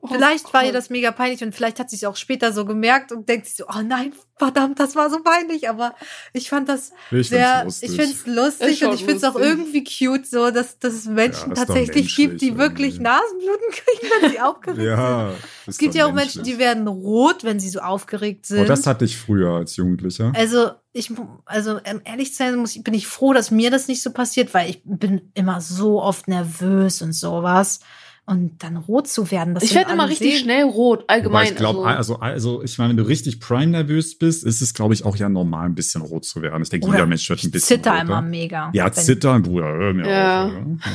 Oh Vielleicht war ihr das mega peinlich und vielleicht hat sie es auch später so gemerkt und denkt sich so, oh nein, verdammt, das war so peinlich. Aber ich fand das Ich sehr, ich finde es lustig und ich finde es auch irgendwie cute, so dass, dass es Menschen Ja, tatsächlich gibt, die menschlich wirklich. Nasenbluten kriegen, wenn sie aufgeregt sind. ja. Es gibt ja auch Menschen, die werden rot, wenn sie so aufgeregt sind. Oh, das hatte ich früher als Jugendlicher. Also ich, also um ehrlich zu sein, muss ich, bin ich froh, dass mir das nicht so passiert, weil ich bin immer so oft nervös und sowas. Und dann rot zu werden, das Ich werde immer richtig sehen. schnell rot, Wobei allgemein. ich glaube, also, also, also, ich meine, wenn du richtig prime nervös bist, ist es, glaube ich, auch ja normal, ein bisschen rot zu werden. Ich denke, jeder Mensch wird ein ich bisschen zitter roter. immer mega. Ja, zittern, Bruder, hör mir Ja. auf.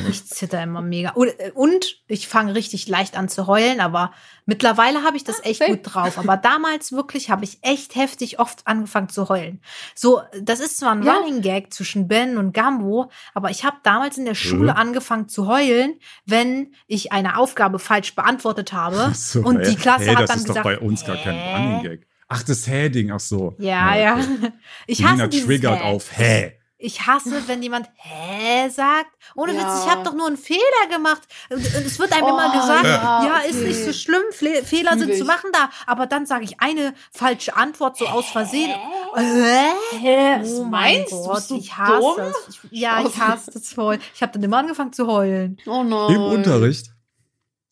Ich zitter immer mega. Und, und ich fange richtig leicht an zu heulen, aber mittlerweile habe ich das echt same. gut drauf. Aber damals wirklich habe ich echt heftig oft angefangen zu heulen. So, das ist zwar ein Ja. Running Gag zwischen Ben und Gambo, aber ich habe damals in der Schule Mhm. angefangen zu heulen, wenn ich eine Aufgabe falsch beantwortet habe. So, und ey. die Klasse hey, hat das dann ist gesagt, doch bei uns gar kein? Running Gag. Ach, das Hä-Ding, ach so. Ja, ja. okay. Ich Selina hasse triggert Hä. auf Hä. Ich hasse, wenn jemand hä sagt. Ohne Ja. Witz, ich habe doch nur einen Fehler gemacht. Und es wird einem Oh, immer gesagt, ja, ja, ist okay. nicht so schlimm, Fle Fehler Fühl sind ich. zu machen da. Aber dann sage ich eine falsche Antwort so aus Versehen. Hä? Hä? Was Oh mein meinst du? Gott, du ich hasse dumm? es. Ich, ja, ich hasse das voll. Ich habe dann immer angefangen zu heulen. Oh nein. Im Unterricht.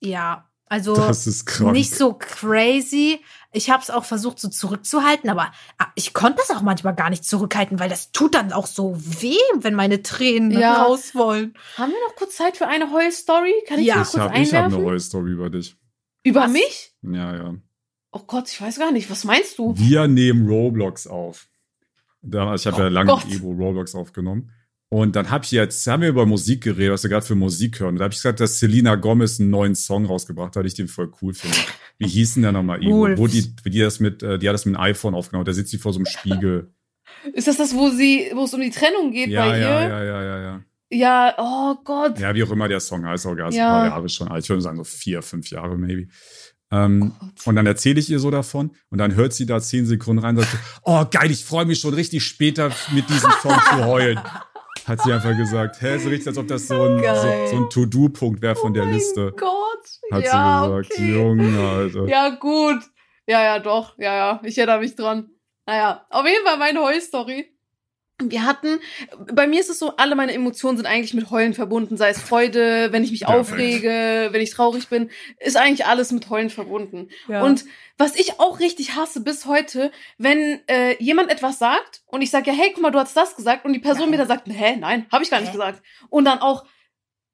Ja, also Das ist krank. nicht so crazy. Ich habe es auch versucht, so zurückzuhalten, aber ah, ich konnte das auch manchmal gar nicht zurückhalten, weil das tut dann auch so weh, wenn meine Tränen Ja. raus wollen. Haben wir noch kurz Zeit für eine Heul-Story? Kann ich Ja. ich kurz habe ich hab einwerfen? eine Heul-Story über dich. Über Was? mich? Ja, ja. Oh Gott, ich weiß gar nicht. Was meinst du? Wir nehmen Roblox auf. Da, ich habe ja Oh lange Gott. mit Evo Roblox aufgenommen. Und dann habe ich jetzt, haben wir über Musik geredet, was wir gerade für Musik hören. Und da habe ich gesagt, dass Selena Gomez einen neuen Song rausgebracht hat, ich den voll cool finde. Wie hieß denn der nochmal? Wolf. Wo die, die das mit, äh, die hat das mit einem iPhone aufgenommen. Da sitzt sie vor so einem Spiegel. Ist das das, wo sie, wo es um die Trennung geht ja, bei ja, ihr? ja, ja, ja, ja. Ja, oh Gott. Ja, wie auch immer der Song heißt, auch gar Ja. ein paar Jahre schon alt. Ich würde sagen so vier, fünf Jahre maybe. Ähm, Gott. und dann erzähle ich ihr so davon und dann hört sie da zehn Sekunden rein und sagt, oh geil, ich freue mich schon richtig später mit diesem Song zu heulen. Hat sie einfach gesagt. Hä, so richtig, als ob das so ein, Geil. so, so ein To-Do-Punkt wäre von der oh mein Liste. Gott. Hat ja, sie gesagt. okay. Junge, Alter. Ja, gut. Ja, ja, doch. Ja, ja. Ich erinnere mich dran. Naja, auf jeden Fall meine Heulstory. Wir hatten, bei mir ist es so, alle meine Emotionen sind eigentlich mit Heulen verbunden, sei es Freude, wenn ich mich Perfekt. aufrege, wenn ich traurig bin, ist eigentlich alles mit Heulen verbunden. Ja. Und was ich auch richtig hasse bis heute, wenn äh, jemand etwas sagt und ich sage, ja, hey, guck mal, du hast das gesagt und die Person Nein. mir dann sagt, hä, nein, habe ich gar nicht Hä? gesagt. Und dann auch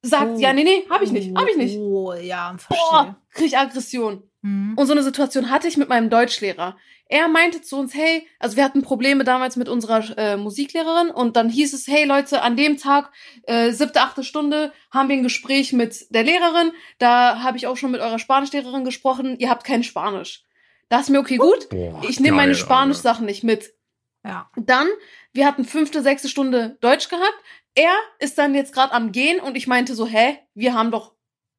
sagt, Oh. ja, nee, nee, habe ich nicht, habe ich nicht. Oh, ja, verstehe. Boah, krieg ich Aggression. Hm. Und so eine Situation hatte ich mit meinem Deutschlehrer. Er meinte zu uns, hey, also wir hatten Probleme damals mit unserer äh, Musiklehrerin und dann hieß es, hey Leute, an dem Tag, äh, siebte, achte Stunde, haben wir ein Gespräch mit der Lehrerin. Da habe ich auch schon mit eurer Spanischlehrerin gesprochen. Ihr habt kein Spanisch. Da ist mir okay gut. Boah, Ich nehme meine Spanisch-Sachen nicht mit. Ja. Dann, wir hatten fünfte, sechste Stunde Deutsch gehabt. Er ist dann jetzt gerade am Gehen und ich meinte so, hä, wir haben doch,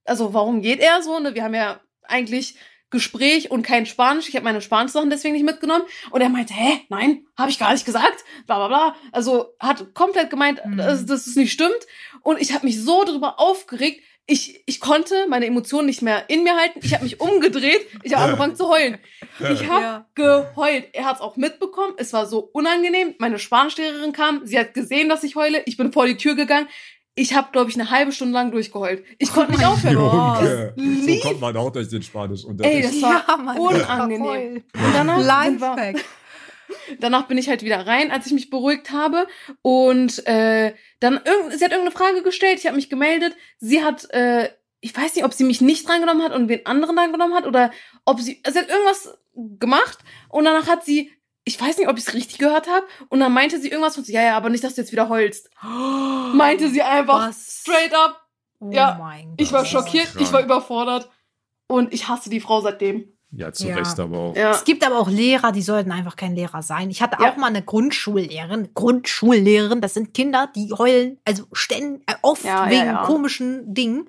also warum geht er so? Ne? Wir haben ja eigentlich Gespräch und kein Spanisch. Ich habe meine Spanisch-Sachen deswegen nicht mitgenommen. Und er meinte, hä, nein, habe ich gar nicht gesagt. Bla bla bla. Also hat komplett gemeint, Mhm. dass, dass es nicht stimmt. Und ich habe mich so drüber aufgeregt. Ich, ich konnte meine Emotionen nicht mehr in mir halten. Ich habe mich umgedreht. Ich habe angefangen zu heulen. Ich habe Ja. geheult. Er hat es auch mitbekommen. Es war so unangenehm. Meine Spanischlehrerin kam. Sie hat gesehen, dass ich heule. Ich bin vor die Tür gegangen. Ich habe, glaube ich, eine halbe Stunde lang durchgeheult. Ich konnte nicht aufhören. Junge, so lief. kommt man auch durch den Spanisch. Ey, das war Ja, Mann, unangenehm. Und danach, sind wir, Lifehack. Danach bin ich halt wieder rein, als ich mich beruhigt habe. Und äh, dann sie hat irgendeine Frage gestellt. Ich habe mich gemeldet. Sie hat, äh, ich weiß nicht, ob sie mich nicht drangenommen hat und wen anderen drangenommen hat oder ob sie, sie hat irgendwas gemacht und danach hat sie, ich weiß nicht, ob ich es richtig gehört habe und dann meinte sie irgendwas von, so, ja, ja, aber nicht, dass du jetzt wieder heulst. Meinte sie einfach Was? straight up. Oh Ja, Ich war schockiert, ich war überfordert und ich hasse die Frau seitdem. Ja, zu Ja. Recht aber auch. Ja. Es gibt aber auch Lehrer, die sollten einfach kein Lehrer sein. Ich hatte Ja. auch mal eine Grundschullehrerin. Grundschullehrerin, das sind Kinder, die heulen, also ständig, äh, oft Ja, ja, wegen ja. komischen Dingen.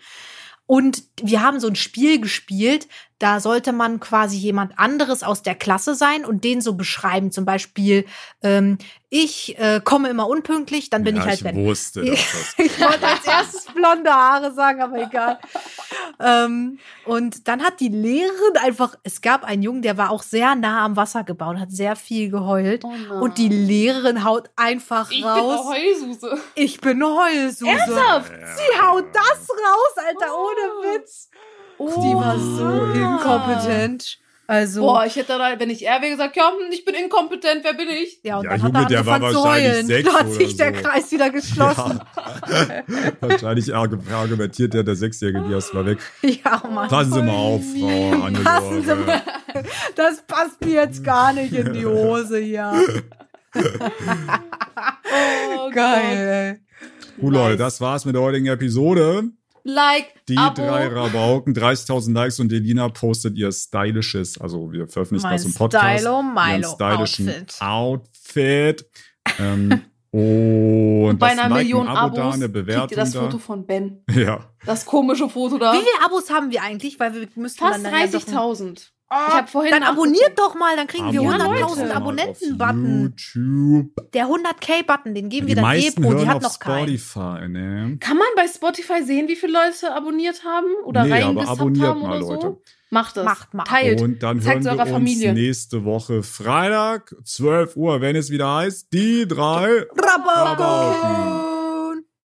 Und wir haben so ein Spiel gespielt, da sollte man quasi jemand anderes aus der Klasse sein und den so beschreiben. Zum Beispiel, ähm, ich äh, komme immer unpünktlich, dann bin ja, ich halt ich wusste, dass das ich wollte als erstes blonde Haare sagen, aber egal. ähm, und dann hat die Lehrerin einfach, es gab einen Jungen, der war auch sehr nah am Wasser gebaut, hat sehr viel geheult. Und die Lehrerin haut einfach ich bin raus. eine Heulsuse. ich bin eine Heulsuse. Ernsthaft? Sie haut das raus, Alter, ohne Witz. Die war so inkompetent. Also, Boah, ich hätte da, wenn ich er wäre, gesagt, ja, hm, ich bin inkompetent, wer bin ich? ja, und Ja, dann Junge, hat er der war angefangen zu wahrscheinlich heulen. sechs Da hat sich der so. Kreis wieder geschlossen. Ja. Wahrscheinlich arg- argumentiert der, der Sechsjährige, die erst mal weg. Ja, Mann. Passen Sie mal auf, Frau Anne. Passen Sie mal. Das passt mir jetzt gar nicht in die Hose hier. Oh Geil, Cool, Leute, das war's mit der heutigen Episode. Like, Die Abo. drei Rabauken, 30.000 Likes und Elina postet ihr stylisches, also wir veröffentlichen Mein das im Podcast. Stylo Milo Outfit. Outfit. ähm, und Bei einer Like, Million ein Abo da, Abos eine kriegt Bewertung ihr das da. Foto von Ben. Ja. Das komische Foto da. Wie viele Abos haben wir eigentlich? Weil wir müssen Fast dann ja doch- 30.000. Ich hab vorhin dann abonniert doch mal, dann kriegen wir Abonniert 100.000 Leute. mal auf Abonnenten-Button. YouTube. Der 100k-Button, den geben Die wir dann Ebro, die hat noch keinen. Spotify, ne? Kann man bei Spotify sehen, wie viele Leute abonniert haben oder Nee, aber abonniert haben mal, oder so? Leute. Macht es. Macht mal. Teilt. Und dann Zeigt's hören wir eurer uns Familie. nächste Woche Freitag, 12 Uhr, wenn es wieder heißt, die drei Rabauken. Rabauken.